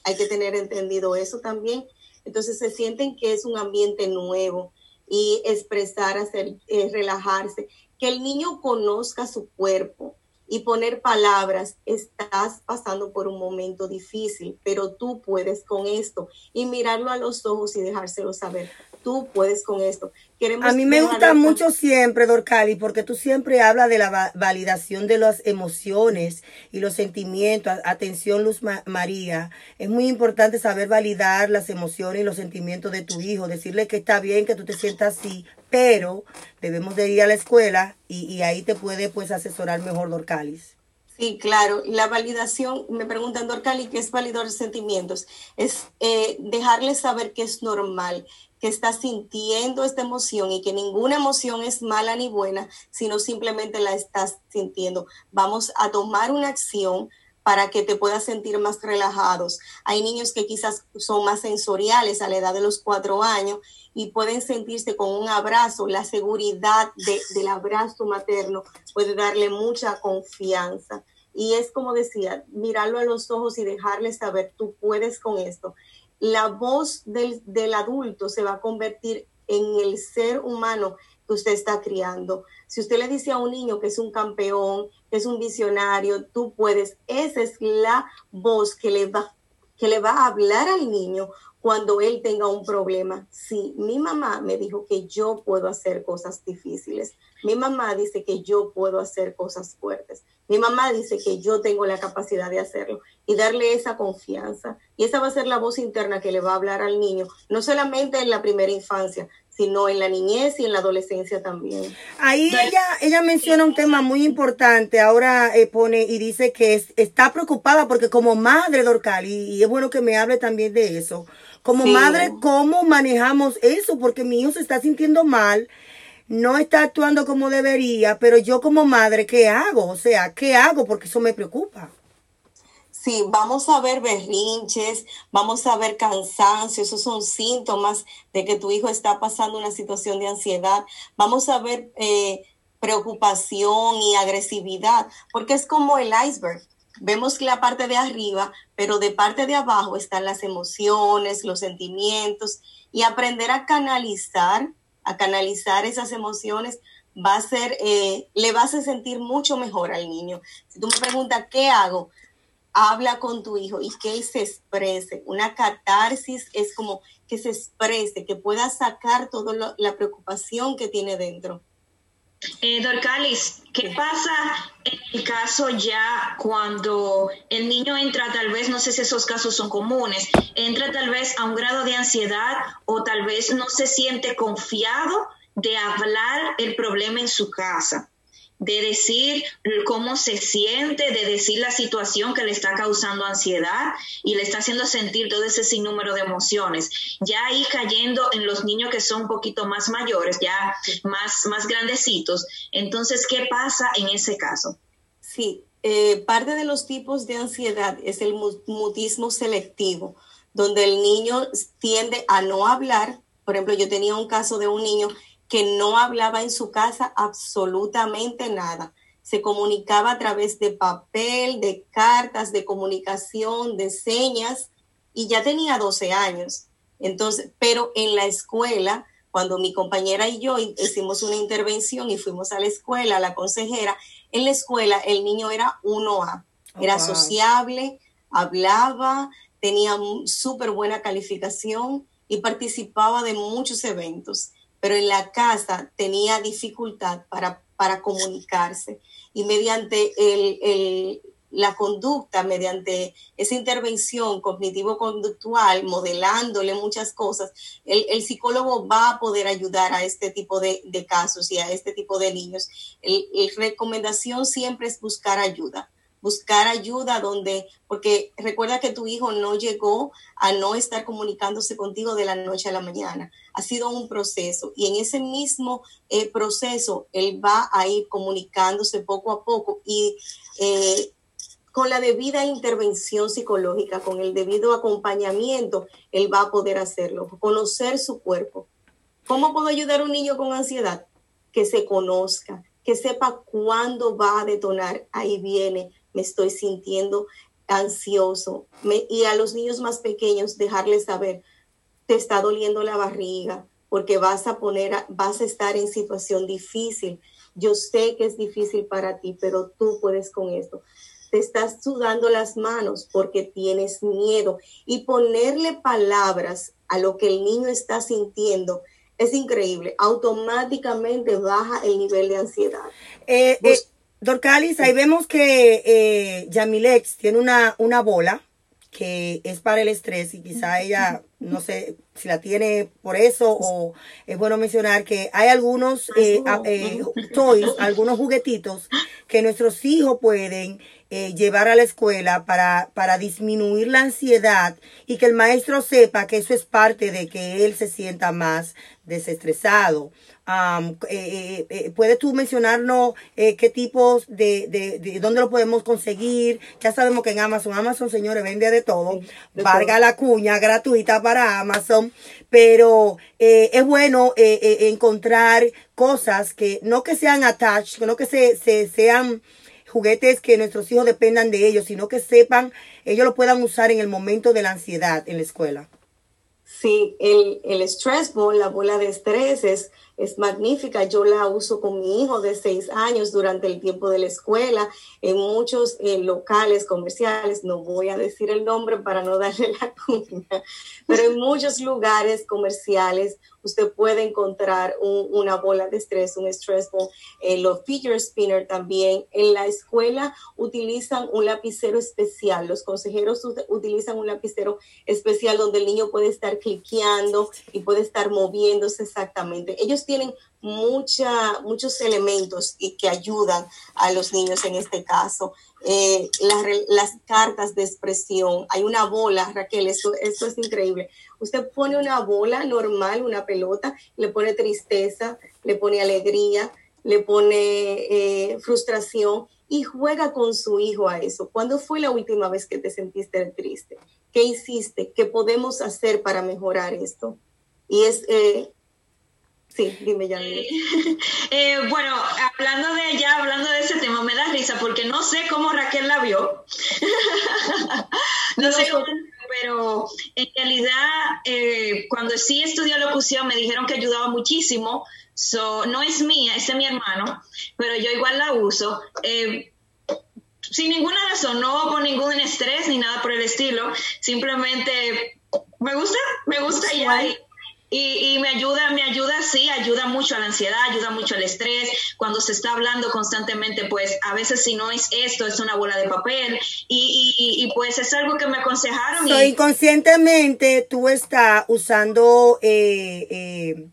Hay que tener entendido eso también. Entonces se sienten que es un ambiente nuevo y expresar, hacer, eh, relajarse que el niño conozca su cuerpo y poner palabras, estás pasando por un momento difícil, pero tú puedes con esto y mirarlo a los ojos y dejárselo saber tú puedes con esto. Queremos a mí me gusta mucho siempre, Dorcali, porque tú siempre hablas de la validación de las emociones y los sentimientos. Atención, Luz María. Es muy importante saber validar las emociones y los sentimientos de tu hijo. Decirle que está bien que tú te sientas así, pero debemos de ir a la escuela y, y ahí te puede pues asesorar mejor Dorcalis. Sí, claro. La validación, me preguntan, Dorcali, ¿qué es validar sentimientos? Es eh, dejarles saber que es normal, que está sintiendo esta emoción y que ninguna emoción es mala ni buena, sino simplemente la estás sintiendo. Vamos a tomar una acción para que te puedas sentir más relajados. Hay niños que quizás son más sensoriales a la edad de los cuatro años y pueden sentirse con un abrazo. La seguridad del abrazo materno puede darle mucha confianza. Y es como decía, mirarlo a los ojos y dejarle saber, tú puedes con esto la voz del, del adulto se va a convertir en el ser humano que usted está criando. Si usted le dice a un niño que es un campeón, que es un visionario, tú puedes, esa es la voz que le va, que le va a hablar al niño cuando él tenga un problema. Sí, mi mamá me dijo que yo puedo hacer cosas difíciles. Mi mamá dice que yo puedo hacer cosas fuertes. Mi mamá dice que yo tengo la capacidad de hacerlo y darle esa confianza. Y esa va a ser la voz interna que le va a hablar al niño, no solamente en la primera infancia, sino en la niñez y en la adolescencia también. Ahí ella, ella menciona un tema muy importante, ahora eh, pone y dice que está preocupada porque como madre, Dorcal, y, es bueno que me hable también de eso, como madre, ¿cómo manejamos eso? Porque mi hijo se está sintiendo mal no está actuando como debería, pero yo como madre, ¿qué hago? O sea, ¿qué hago? Porque eso me preocupa. Sí, vamos a ver berrinches, vamos a ver cansancio, esos son síntomas de que tu hijo está pasando una situación de ansiedad. Vamos a ver eh, preocupación y agresividad, porque es como el iceberg. Vemos la parte de arriba, pero de parte de abajo están las emociones, los sentimientos y aprender a canalizar a canalizar esas emociones, va a ser, eh, le vas a sentir mucho mejor al niño. Si tú me preguntas, ¿qué hago? Habla con tu hijo y que él se exprese. Una catarsis es como que se exprese, que pueda sacar toda la preocupación que tiene dentro. Eh, Dorcalis, ¿qué pasa en el caso ya cuando el niño entra, tal vez, no sé si esos casos son comunes, entra tal vez a un grado de ansiedad o tal vez no se siente confiado de hablar el problema en su casa? De decir cómo se siente, de decir la situación que le está causando ansiedad y le está haciendo sentir todo ese sinnúmero de emociones. Ya ahí cayendo en los niños que son un poquito más mayores, ya más, más grandecitos. Entonces, ¿qué pasa en ese caso? Sí, eh, parte de los tipos de ansiedad es el mutismo selectivo, donde el niño tiende a no hablar. Por ejemplo, yo tenía un caso de un niño que no hablaba en su casa absolutamente nada. Se comunicaba a través de papel, de cartas, de comunicación, de señas, y ya tenía 12 años. Entonces, pero en la escuela, cuando mi compañera y yo hicimos una intervención y fuimos a la escuela, a la consejera, en la escuela el niño era 1A, era sociable, hablaba, tenía súper buena calificación y participaba de muchos eventos pero en la casa tenía dificultad para, para comunicarse. Y mediante el, la conducta mediante esa intervención cognitivo-conductual, modelándole muchas cosas, el, el, psicólogo va a poder ayudar a este tipo de, de casos y a este tipo de niños. La recomendación siempre es buscar ayuda buscar ayuda donde, porque recuerda que tu hijo no llegó a no estar comunicándose contigo de la noche a la mañana. Ha sido un proceso y en ese mismo eh, proceso él va a ir comunicándose poco a poco y eh, con la debida intervención psicológica, con el debido acompañamiento, él va a poder hacerlo, conocer su cuerpo. ¿Cómo puedo ayudar a un niño con ansiedad? Que se conozca, que sepa cuándo va a detonar. Ahí viene me estoy sintiendo ansioso. y a los niños más pequeños dejarles saber, te está doliendo la barriga porque vas a poner, vas a estar en situación difícil. Yo sé que es difícil para ti, pero tú puedes con esto. Te estás sudando las manos porque tienes miedo y ponerle palabras a lo que el niño está sintiendo es increíble. Automáticamente baja el nivel de ansiedad. Eh, eh, Dorcalis, ahí vemos que eh, Yamilex tiene una, una bola que es para el estrés y quizá ella, no sé si la tiene por eso o es bueno mencionar que hay algunos eh, eh, toys, algunos juguetitos que nuestros hijos pueden eh, llevar a la escuela para, para disminuir la ansiedad y que el maestro sepa que eso es parte de que él se sienta más desestresado. Um, eh, eh, ¿Puedes tú mencionarnos eh, qué tipos de, de, de, dónde lo podemos conseguir? Ya sabemos que en Amazon, Amazon, señores, vende de todo. Varga la cuña gratuita para Amazon. Pero es bueno encontrar cosas que no que sean attached, no que se, se, sean juguetes que nuestros hijos dependan de ellos, sino que sepan, ellos lo puedan usar en el momento de la ansiedad en la escuela. Sí, el, el stress ball, la bola de estrés es es magnífica. Yo la uso con mi hijo de seis años durante el tiempo de la escuela, en muchos eh, locales comerciales, no voy a decir el nombre para no darle la cuña, pero en muchos lugares comerciales usted puede encontrar una bola de estrés, un stress ball, eh, los figure spinner también. En la escuela utilizan un lapicero especial, los consejeros utilizan un lapicero especial donde el niño puede estar cliqueando y puede estar moviéndose exactamente. Ellos tienen mucha, muchos elementos y que ayudan a los niños en este caso. Eh, las, cartas de expresión. Hay una bola, Raquel, esto, esto es increíble. Usted pone una bola normal, una pelota, le pone tristeza, le pone alegría, le pone eh, frustración y juega con su hijo a eso. ¿Cuándo fue la última vez que te sentiste triste? ¿Qué hiciste? ¿Qué podemos hacer para mejorar esto? Y es, eh, Sí, dime ya. Eh, bueno, hablando de ya, hablando de ese tema, me da risa porque no sé cómo Raquel la vio. no sé cómo, pero en realidad, eh, cuando sí estudié locución, me dijeron que ayudaba muchísimo. So, no es mía, es de mi hermano, pero yo igual la uso. Eh, sin ninguna razón, no con ningún estrés ni nada por el estilo. Simplemente me gusta, me gusta y ahí y, y, me ayuda, me ayuda, sí, ayuda mucho a la ansiedad, ayuda mucho al estrés. Cuando se está hablando constantemente, pues a veces si no es esto, es una bola de papel. Y, y, y pues es algo que me aconsejaron. So, inconscientemente tú estás usando eh, eh,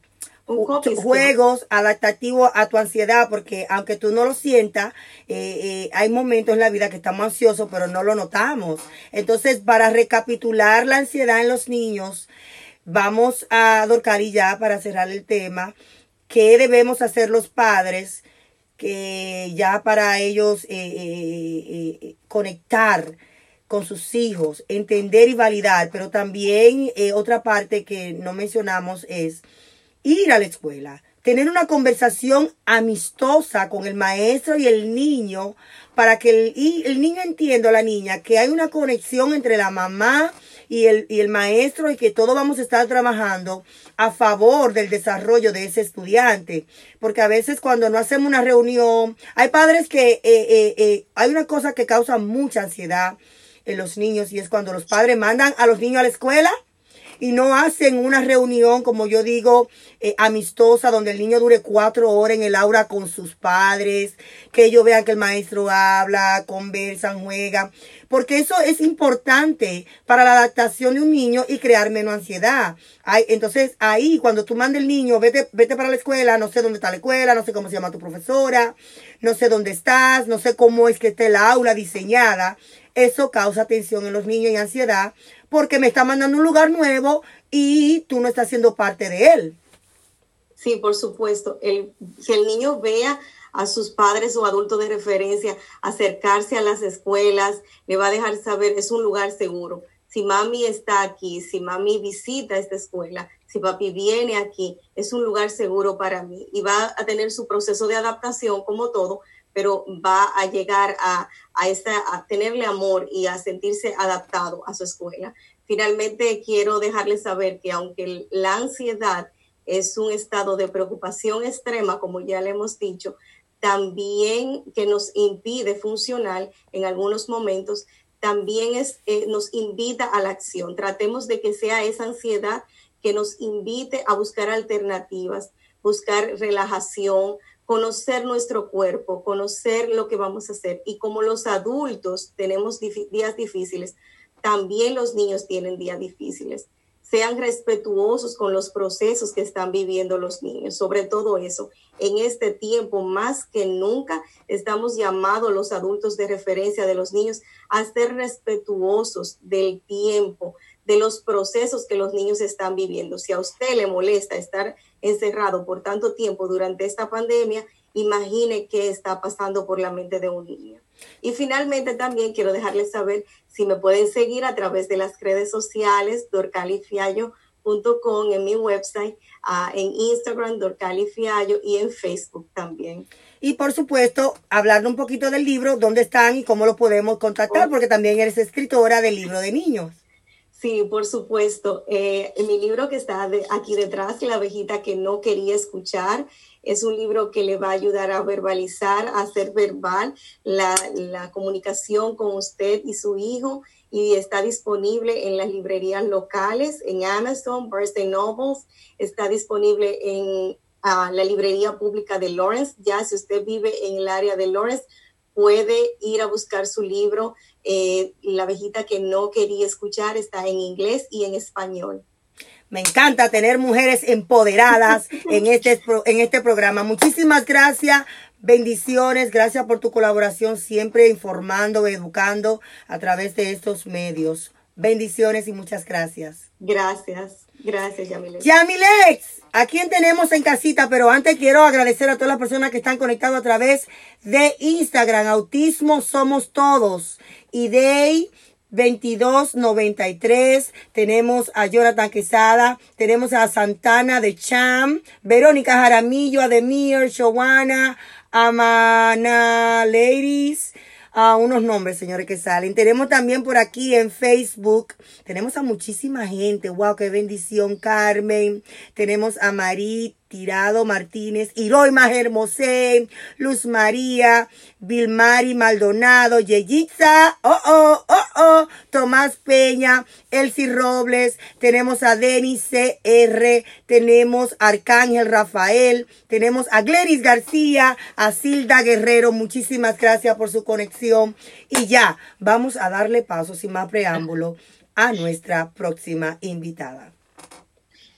juegos adaptativos a tu ansiedad, porque aunque tú no lo sientas, eh, eh, hay momentos en la vida que estamos ansiosos, pero no lo notamos. Entonces, para recapitular la ansiedad en los niños, Vamos a Dorcari ya para cerrar el tema. ¿Qué debemos hacer los padres que ya para ellos eh, eh, eh, conectar con sus hijos, entender y validar? Pero también otra parte que no mencionamos es ir a la escuela, tener una conversación amistosa con el maestro y el niño para que el, el niño entienda, la niña, que hay una conexión entre la mamá y el, y el maestro y que todos vamos a estar trabajando a favor del desarrollo de ese estudiante. Porque a veces cuando no hacemos una reunión, hay padres que eh, eh, eh, hay una cosa que causa mucha ansiedad en los niños y es cuando los padres mandan a los niños a la escuela y no hacen una reunión, como yo digo, eh, amistosa, donde el niño dure cuatro horas en el aula con sus padres, que ellos vean que el maestro habla, conversan, juegan, porque eso es importante para la adaptación de un niño y crear menos ansiedad. entonces ahí, cuando tú mandas el niño, vete, vete para la escuela, no sé dónde está la escuela, no sé cómo se llama tu profesora, no sé dónde estás, no sé cómo es que esté la aula diseñada. Eso causa tensión en los niños y ansiedad porque me está mandando un lugar nuevo y tú no estás siendo parte de él. Sí, por supuesto. El, que el niño vea a sus padres o adultos de referencia acercarse a las escuelas, le va a dejar saber, es un lugar seguro. Si mami está aquí, si mami visita esta escuela, si papi viene aquí, es un lugar seguro para mí y va a tener su proceso de adaptación como todo, pero va a llegar a, a, esta, a tenerle amor y a sentirse adaptado a su escuela. Finalmente, quiero dejarles saber que aunque la ansiedad es un estado de preocupación extrema, como ya le hemos dicho, también que nos impide funcionar en algunos momentos, también es, eh, nos invita a la acción. Tratemos de que sea esa ansiedad que nos invite a buscar alternativas, buscar relajación, conocer nuestro cuerpo, conocer lo que vamos a hacer. Y como los adultos tenemos días difíciles, también los niños tienen días difíciles. Sean respetuosos con los procesos que están viviendo los niños. Sobre todo eso, en este tiempo más que nunca estamos llamados los adultos de referencia de los niños a ser respetuosos del tiempo, de los procesos que los niños están viviendo. Si a usted le molesta estar encerrado por tanto tiempo durante esta pandemia, imagine qué está pasando por la mente de un niño. Y finalmente también quiero dejarles saber si me pueden seguir a través de las redes sociales dorcalifiallo.com en mi website, uh, en Instagram dorcalifiallo y en Facebook también. Y por supuesto, hablar un poquito del libro, dónde están y cómo lo podemos contactar, porque también eres escritora del libro de niños. Sí, por supuesto. Eh, mi libro que está aquí detrás, La abejita que no quería escuchar, es un libro que le va a ayudar a verbalizar, a hacer verbal la, comunicación con usted y su hijo y está disponible en las librerías locales, en Amazon, Birthday Novels, está disponible en ah, la librería pública de Lawrence. Ya si usted vive en el área de Lawrence, puede ir a buscar su libro. Eh, la abejita que no quería escuchar está en inglés y en español. Me encanta tener mujeres empoderadas en este, en este programa. Muchísimas gracias. Bendiciones, gracias por tu colaboración, siempre informando, educando a través de estos medios. Bendiciones y muchas gracias. Gracias, gracias, Yamilex. Yamilex, ¿a quién tenemos en casita? Pero antes quiero agradecer a todas las personas que están conectadas a través de Instagram. Autismo somos todos. Y de 2293. Tenemos a Jonathan Quesada. Tenemos a Santana de Cham. Verónica Jaramillo, Ademir, Joanna, Amana Ladies a unos nombres, señores, que salen. Tenemos también por aquí en Facebook, tenemos a muchísima gente. Wow, qué bendición, Carmen. Tenemos a Marit Tirado Martínez, Iroy Majer Luz María, Vilmari Maldonado, Yeyitza, oh, oh, oh, oh, Tomás Peña, Elsie Robles, tenemos a Denis CR, tenemos a Arcángel Rafael, tenemos a Gleris García, a Silda Guerrero, muchísimas gracias por su conexión. Y ya, vamos a darle paso sin más preámbulo a nuestra próxima invitada.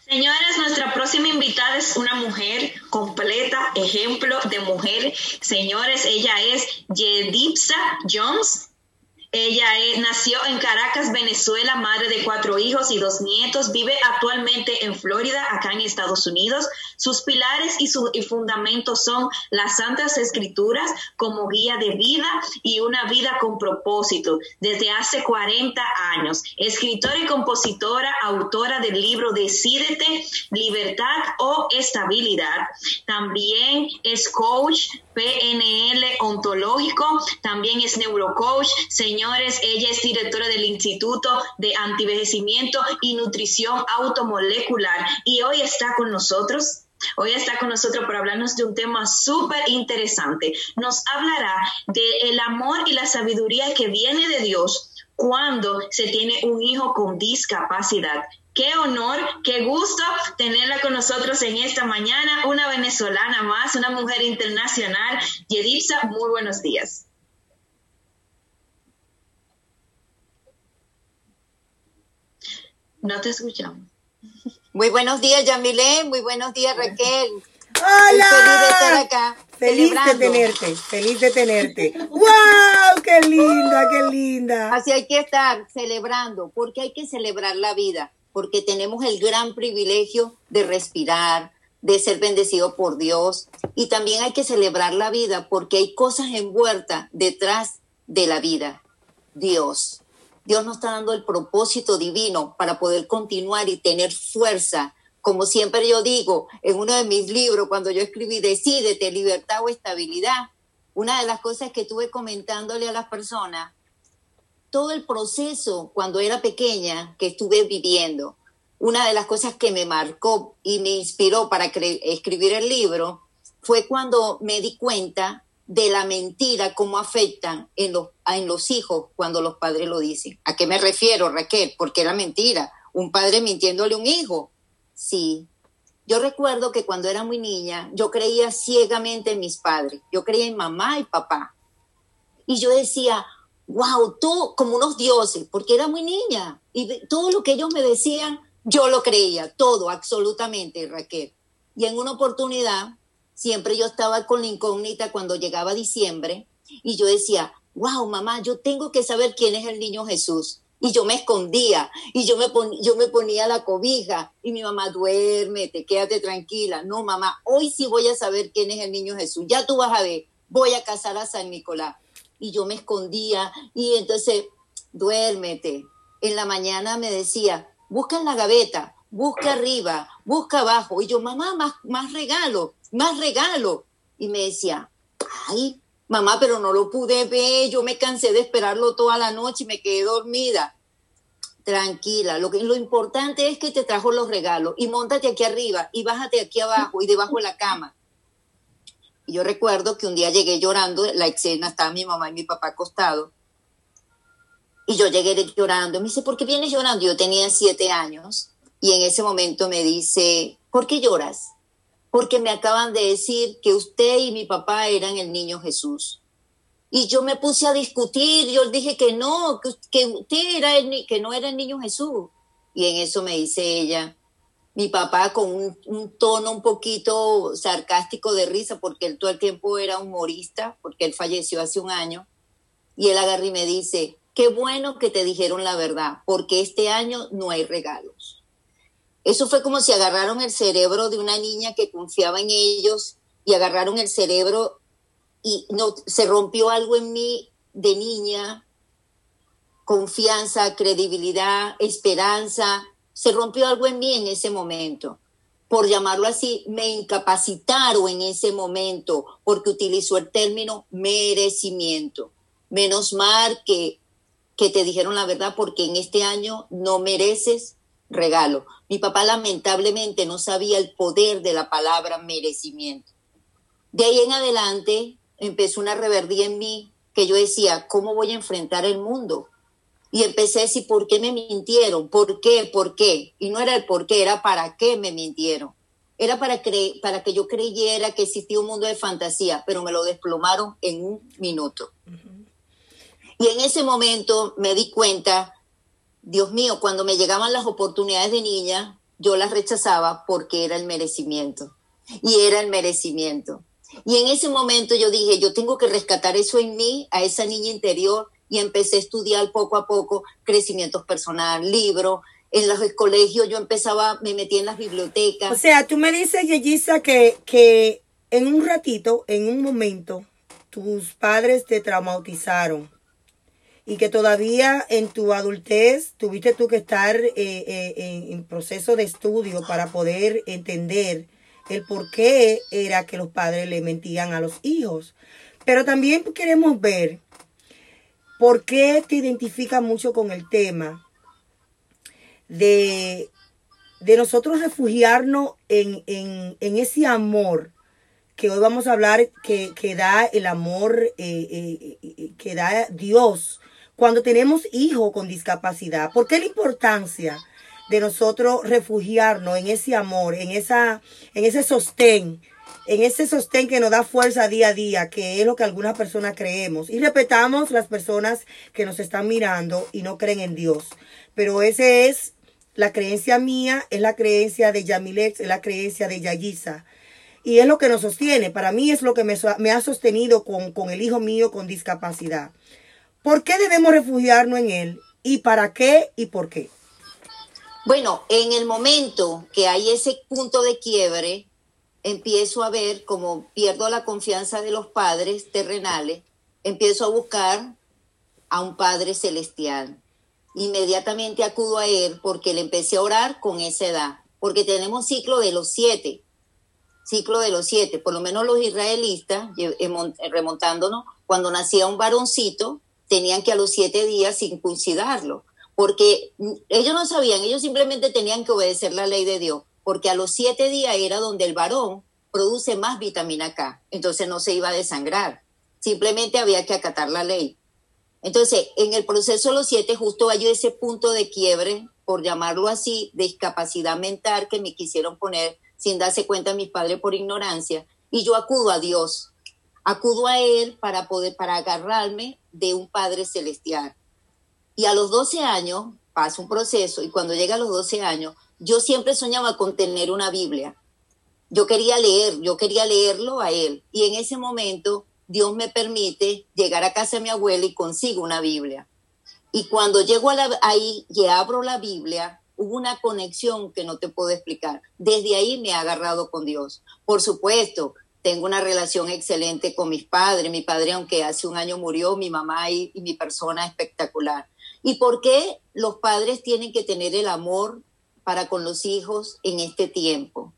Señores, nuestra próxima invitada es una mujer completa, ejemplo de mujer. Señores, ella es Yedipsa Jones. Ella nació en Caracas, Venezuela, madre de cuatro hijos y dos nietos. Vive actualmente en Florida, acá en Estados Unidos. Sus pilares y, sus fundamentos son las Santas Escrituras como guía de vida y una vida con propósito desde hace 40 años. Escritora y compositora, autora del libro Decídete, Libertad o Estabilidad. También es coach PNL ontológico, también es neurocoach. Señores, ella es directora del Instituto de Antivejecimiento y Nutrición Automolecular y hoy está con nosotros Hoy está con nosotros para hablarnos de un tema súper interesante. Nos hablará del el amor y la sabiduría que viene de Dios cuando se tiene un hijo con discapacidad. Qué honor, qué gusto tenerla con nosotros en esta mañana, una venezolana más, una mujer internacional. Yedipsa, muy buenos días. No te escuchamos. Muy buenos días, Yamilé. Muy buenos días, Raquel. Hola. Feliz de estar acá. Feliz de tenerte, feliz de tenerte. ¡Wow! ¡Qué linda, qué linda! Así hay que estar celebrando, porque hay que celebrar la vida, porque tenemos el gran privilegio de respirar, de ser bendecido por Dios. Y también hay que celebrar la vida, porque hay cosas envueltas detrás de la vida. Dios. Dios nos está dando el propósito divino para poder continuar y tener fuerza. Como siempre yo digo en uno de mis libros, cuando yo escribí Decídete, libertad o estabilidad, una de las cosas que estuve comentándole a las personas, todo el proceso cuando era pequeña que estuve viviendo, una de las cosas que me marcó y me inspiró para escribir el libro fue cuando me di cuenta de la mentira, cómo afectan en los, en los hijos cuando los padres lo dicen. ¿A qué me refiero, Raquel? Porque era mentira. Un padre mintiéndole a un hijo. Sí. Yo recuerdo que cuando era muy niña, yo creía ciegamente en mis padres. Yo creía en mamá y papá. Y yo decía, wow, tú como unos dioses, porque era muy niña. Y todo lo que ellos me decían, yo lo creía, todo, absolutamente, Raquel. Y en una oportunidad, siempre yo estaba con la incógnita cuando llegaba diciembre y yo decía, wow, mamá, yo tengo que saber quién es el niño Jesús. Y yo me escondía y yo me, ponía la cobija y mi mamá, duérmete, quédate tranquila. No, mamá, hoy sí voy a saber quién es el niño Jesús. Ya tú vas a ver, voy a casar a San Nicolás. Y yo me escondía y entonces, duérmete. En la mañana me decía, busca en la gaveta, busca arriba, busca abajo. Y yo, mamá, más, más regalo más regalo. Y me decía, ay, mamá, pero no lo pude ver, yo me cansé de esperarlo toda la noche y me quedé dormida. Tranquila, lo, que, lo importante es que te trajo los regalos y montate aquí arriba y bájate aquí abajo y debajo de la cama. Y yo recuerdo que un día llegué llorando, la escena estaba mi mamá y mi papá acostados. Y yo llegué llorando. Me dice, ¿por qué vienes llorando? Yo tenía siete años. Y en ese momento me dice, ¿por qué lloras? porque me acaban de decir que usted y mi papá eran el niño Jesús. Y yo me puse a discutir, yo dije que no, que, usted era el, que no era el niño Jesús. Y en eso me dice ella, mi papá con un, tono un poquito sarcástico de risa, porque él todo el tiempo era humorista, porque él falleció hace un año, y él agarra y me dice, qué bueno que te dijeron la verdad, porque este año no hay regalos. Eso fue como si agarraron el cerebro de una niña que confiaba en ellos y agarraron el cerebro y no se rompió algo en mí de niña, confianza, credibilidad, esperanza, se rompió algo en mí en ese momento. Por llamarlo así, me incapacitaron en ese momento porque utilizó el término merecimiento. Menos mal que, que te dijeron la verdad porque en este año no mereces regalo. Mi papá lamentablemente no sabía el poder de la palabra merecimiento. De ahí en adelante empezó una reverdía en mí que yo decía, ¿cómo voy a enfrentar el mundo? Y empecé a decir, ¿por qué me mintieron? ¿Por qué? ¿Por qué? Y no era el por qué, era para qué me mintieron. Era para, para que yo creyera que existía un mundo de fantasía, pero me lo desplomaron en un minuto. Y en ese momento me di cuenta Dios mío, cuando me llegaban las oportunidades de niña, yo las rechazaba porque era el merecimiento. Y era el merecimiento. Y en ese momento yo dije, yo tengo que rescatar eso en mí, a esa niña interior, y empecé a estudiar poco a poco crecimiento personal, libros. En los colegios yo empezaba, me metí en las bibliotecas. O sea, tú me dices, Yeyisa, que, que en un ratito, en un momento, tus padres te traumatizaron y que todavía en tu adultez tuviste tú que estar eh, eh, en, proceso de estudio para poder entender el por qué era que los padres le mentían a los hijos. Pero también queremos ver por qué te identifica mucho con el tema de, de nosotros refugiarnos en, en, ese amor que hoy vamos a hablar que, que da el amor eh, que da Dios cuando tenemos hijos con discapacidad? ¿Por qué la importancia de nosotros refugiarnos en ese amor, en, esa, en ese sostén? En ese sostén que nos da fuerza día a día, que es lo que algunas personas creemos. Y respetamos las personas que nos están mirando y no creen en Dios. Pero ese es la creencia mía, es la creencia de Yamilex, es la creencia de Yayisa. Y es lo que nos sostiene. Para mí es lo que me, ha sostenido con el hijo mío con discapacidad. ¿Por qué debemos refugiarnos en él? ¿Y para qué y por qué? Bueno, en el momento que hay ese punto de quiebre, empiezo a ver como pierdo la confianza de los padres terrenales, empiezo a buscar a un Padre celestial. Inmediatamente acudo a Él porque le empecé a orar con esa edad, porque tenemos ciclo de los siete, ciclo de los siete, por lo menos los israelitas, remontándonos, cuando nacía un varoncito, tenían que a los siete días circuncidarlo, porque ellos no sabían, ellos simplemente tenían que obedecer la ley de Dios porque a los siete días era donde el varón produce más vitamina K, entonces no se iba a desangrar, simplemente había que acatar la ley. Entonces, en el proceso de los siete, justo hay ese punto de quiebre, por llamarlo así, de discapacidad mental que me quisieron poner sin darse cuenta mis padres por ignorancia, y yo acudo a Dios, acudo a Él para poder, para agarrarme de un Padre celestial. Y a los 12 años pasa un proceso, y cuando llega a los 12 años, yo siempre soñaba con tener una Biblia. Yo quería leer, yo quería leerlo a él. Y en ese momento Dios me permite llegar a casa de mi abuela y consigo una Biblia. Y cuando llego ahí y abro la Biblia, hubo una conexión que no te puedo explicar. Desde ahí me ha agarrado con Dios. Por supuesto, tengo una relación excelente con mis padres. Mi padre, aunque hace un año murió, mi mamá y mi persona espectacular. ¿Y por qué los padres tienen que tener el amor para con los hijos en este tiempo.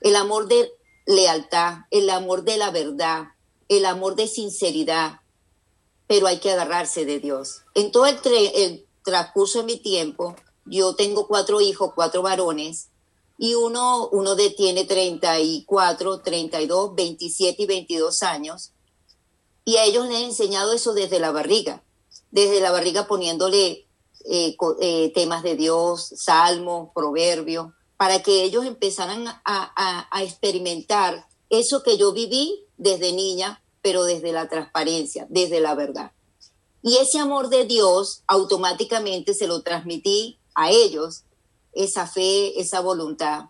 El amor de lealtad, el amor de la verdad, el amor de sinceridad, pero hay que agarrarse de Dios. En todo el, transcurso de mi tiempo, yo tengo cuatro hijos, cuatro varones, y uno, uno de tiene 34, 32, 27 y 22 años, y a ellos les he enseñado eso desde la barriga, desde la barriga poniéndole eh, eh, temas de Dios, salmos, proverbios, para que ellos empezaran a, experimentar eso que yo viví desde niña, pero desde la transparencia, desde la verdad. Y ese amor de Dios automáticamente se lo transmití a ellos, esa fe, esa voluntad.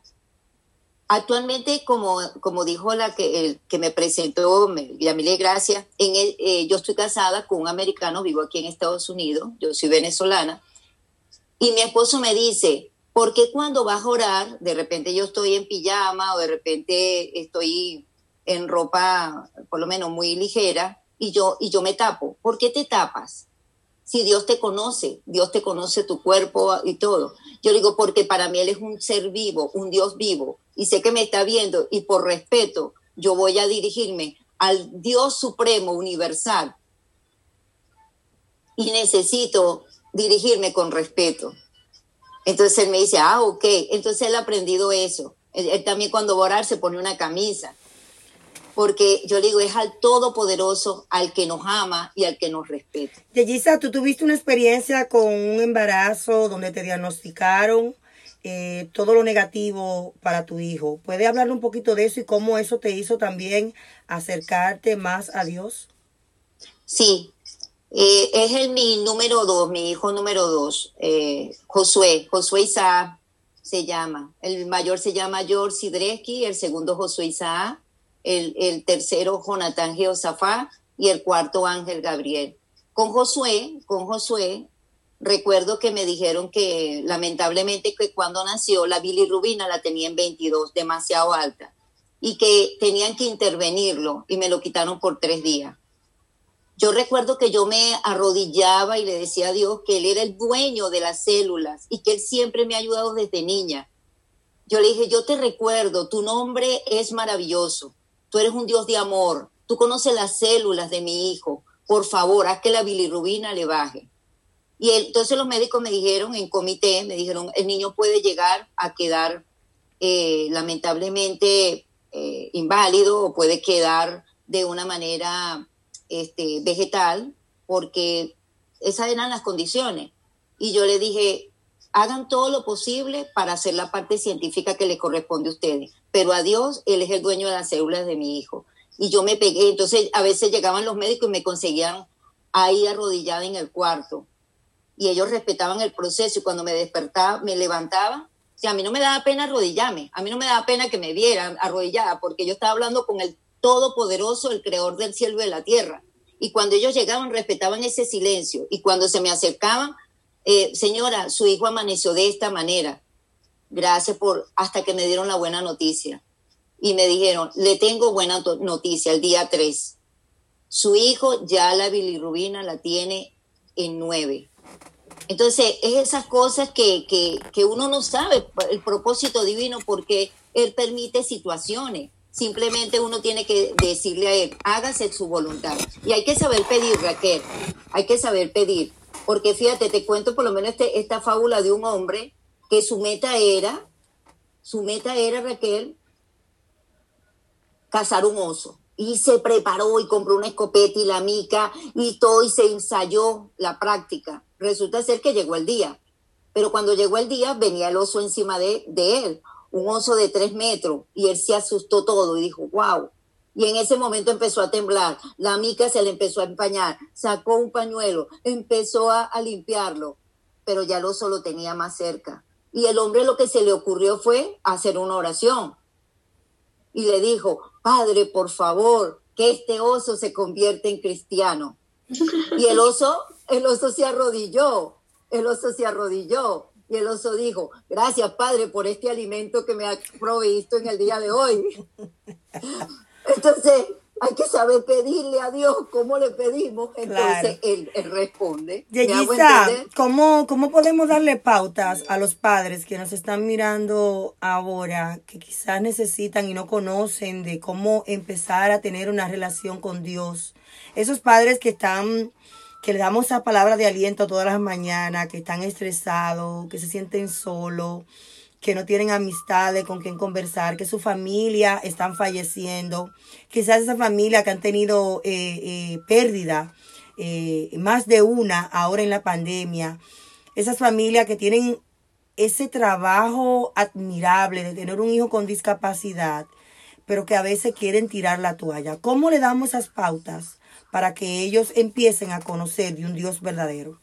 Actualmente, como, como dijo la que, el, que me presentó, Yamile Gracia, en eh, yo estoy casada con un americano, vivo aquí en Estados Unidos, yo soy venezolana, y mi esposo me dice, ¿por qué cuando vas a orar, de repente yo estoy en pijama o de repente estoy en ropa, por lo menos muy ligera, y yo, y yo me tapo? ¿Por qué te tapas? Si Dios te conoce, Dios te conoce tu cuerpo y todo. Yo digo, porque para mí Él es un ser vivo, un Dios vivo, y sé que me está viendo, y por respeto, yo voy a dirigirme al Dios supremo, universal, y necesito dirigirme con respeto. Entonces él me dice, ah, ok, entonces él ha aprendido eso. Él, también cuando va a orar se pone una camisa, porque yo digo, es al Todopoderoso, al que nos ama y al que nos respeta. Yeyisa, tú tuviste una experiencia con un embarazo donde te diagnosticaron eh, todo lo negativo para tu hijo. ¿Puede hablar un poquito de eso y cómo eso te hizo también acercarte más a Dios? Sí, eh, es el mi número dos, mi hijo número dos, eh, Josué, Josué Isaac se llama. El mayor se llama George Sidreski, el segundo Josué Isaac el, tercero Jonathan Geosafá y el cuarto Ángel Gabriel. Con Josué, con Josué, recuerdo que me dijeron que lamentablemente que cuando nació la bilirrubina la tenía en 22, demasiado alta, y que tenían que intervenirlo y me lo quitaron por tres días. Yo recuerdo que yo me arrodillaba y le decía a Dios que Él era el dueño de las células y que Él siempre me ha ayudado desde niña. Yo le dije, yo te recuerdo, tu nombre es maravilloso tú eres un Dios de amor, tú conoces las células de mi hijo, por favor, haz que la bilirrubina le baje. Y entonces los médicos me dijeron en comité, me dijeron, el niño puede llegar a quedar eh, lamentablemente eh, inválido o puede quedar de una manera este, vegetal, porque esas eran las condiciones. Y yo le dije, hagan todo lo posible para hacer la parte científica que le corresponde a ustedes, pero a Dios, Él es el dueño de las células de mi hijo. Y yo me pegué, entonces a veces llegaban los médicos y me conseguían ahí arrodillada en el cuarto. Y ellos respetaban el proceso y cuando me despertaba, me levantaba, o a mí no me daba pena arrodillarme, a mí no me daba pena que me vieran arrodillada, porque yo estaba hablando con el Todopoderoso, el Creador del cielo y de la tierra. Y cuando ellos llegaban, respetaban ese silencio. Y cuando se me acercaban, eh, señora, su hijo amaneció de esta manera. Gracias por, hasta que me dieron la buena noticia. Y me dijeron, le tengo buena noticia el día 3. Su hijo ya la bilirrubina la tiene en 9. Entonces, es esas cosas que, que, que uno no sabe, el propósito divino, porque Él permite situaciones. Simplemente uno tiene que decirle a Él, hágase su voluntad. Y hay que saber pedir, Raquel, hay que saber pedir. Porque fíjate, te cuento por lo menos este, esta fábula de un hombre que su meta era, su meta era, Raquel, cazar un oso. Y se preparó y compró una escopeta y la mica y todo y se ensayó la práctica. Resulta ser que llegó el día. Pero cuando llegó el día venía el oso encima de, de él, un oso de tres metros, y él se asustó todo y dijo, wow, y en ese momento empezó a temblar. La mica se le empezó a empañar. Sacó un pañuelo, empezó a, limpiarlo, pero ya el oso lo tenía más cerca. Y el hombre lo que se le ocurrió fue hacer una oración. Y le dijo, Padre, por favor, que este oso se convierta en cristiano. Y el oso, el oso se arrodilló, el oso se arrodilló. Y el oso dijo, gracias Padre por este alimento que me ha provisto en el día de hoy. Entonces, hay que saber pedirle a Dios cómo le pedimos, entonces él, responde. Yeyisa, ¿cómo, ¿cómo podemos darle pautas a los padres que nos están mirando ahora, que quizás necesitan y no conocen de cómo empezar a tener una relación con Dios? Esos padres que están, que le damos esa palabra de aliento todas las mañanas, que están estresados, que se sienten solos que no tienen amistades con quien conversar, que su familia están falleciendo, quizás esa familia que han tenido eh, eh, pérdida, eh, más de una ahora en la pandemia, esas familias que tienen ese trabajo admirable de tener un hijo con discapacidad, pero que a veces quieren tirar la toalla. ¿Cómo le damos esas pautas para que ellos empiecen a conocer de un Dios verdadero?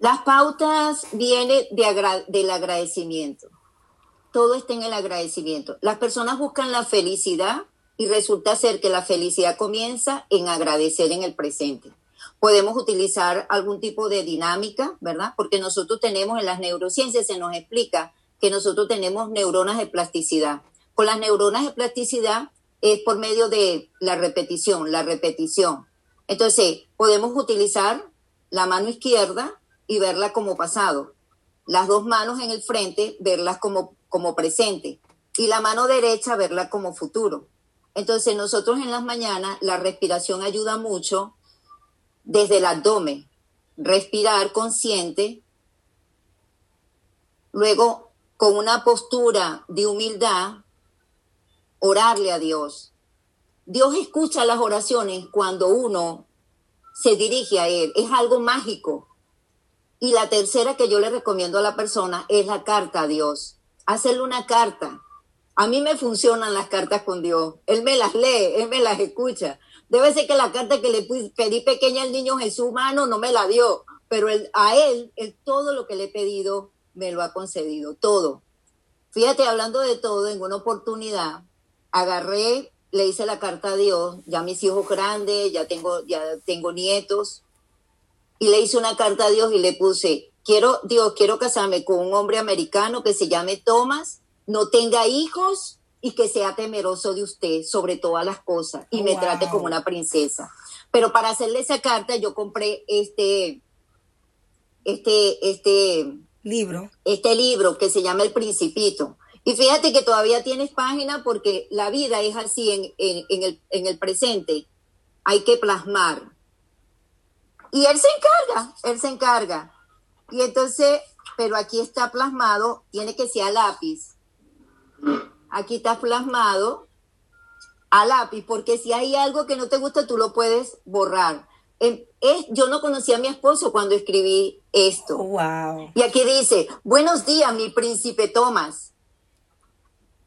Las pautas vienen de del agradecimiento. Todo está en el agradecimiento. Las personas buscan la felicidad y resulta ser que la felicidad comienza en agradecer en el presente. Podemos utilizar algún tipo de dinámica, ¿verdad? Porque nosotros tenemos en las neurociencias, se nos explica que nosotros tenemos neuronas de plasticidad. Con las neuronas de plasticidad es por medio de la repetición, la repetición. Entonces, podemos utilizar la mano izquierda y verla como pasado. Las dos manos en el frente, verlas como, como presente. Y la mano derecha, verla como futuro. Entonces nosotros en las mañanas la respiración ayuda mucho desde el abdomen. Respirar consciente. Luego, con una postura de humildad, orarle a Dios. Dios escucha las oraciones cuando uno se dirige a Él. Es algo mágico. Y la tercera que yo le recomiendo a la persona es la carta a Dios. Hacerle una carta. A mí me funcionan las cartas con Dios. Él me las lee, Él me las escucha. Debe ser que la carta que le pedí pequeña al niño Jesús humano no me la dio, pero a Él, él, todo lo que le he pedido me lo ha concedido, todo. Fíjate, hablando de todo, en una oportunidad agarré, le hice la carta a Dios, ya mis hijos grandes, ya tengo, ya tengo nietos, y le hice una carta a Dios y le puse, quiero, Dios, quiero casarme con un hombre americano que se llame Thomas, no tenga hijos y que sea temeroso de usted sobre todas las cosas y me trate como una princesa. Pero para hacerle esa carta yo compré este, este, este libro, este libro que se llama El Principito. Y fíjate que todavía tienes página porque la vida es así en, en, el, en el presente. Hay que plasmar y él se encarga, él se encarga. Y entonces, pero aquí está plasmado, tiene que ser a lápiz. Aquí está plasmado a lápiz, porque si hay algo que no te gusta, tú lo puedes borrar. es- yo no conocía a mi esposo cuando escribí esto. Wow. Y aquí dice, buenos días, mi príncipe Tomás.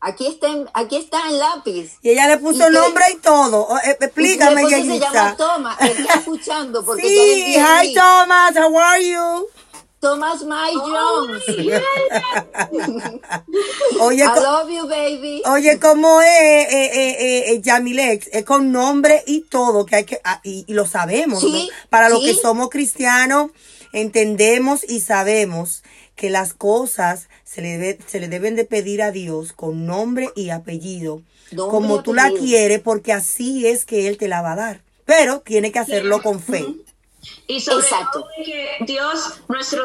Aquí está, en- aquí está en lápiz. Y ella le puso ¿Y qué? nombre y todo. Eh, explícame, esposo se llama. Él está escuchando porque Sí, hi. Thomas, how are you? Thomas May Jones. Oye, I love you, baby. oye, ¿cómo es eh, eh, eh, eh, Yamilex? Es con nombre y todo, que hay que, ah, y, y lo sabemos, Sí, ¿no? Para los que somos cristianos, entendemos y sabemos que las cosas se le, debe- se le deben de pedir a Dios con nombre y apellido, Nombre como y tú la quieres, porque así es que Él te la va a dar. Pero tiene que hacerlo con fe. Y sobre Exacto. todo que Dios, nuestro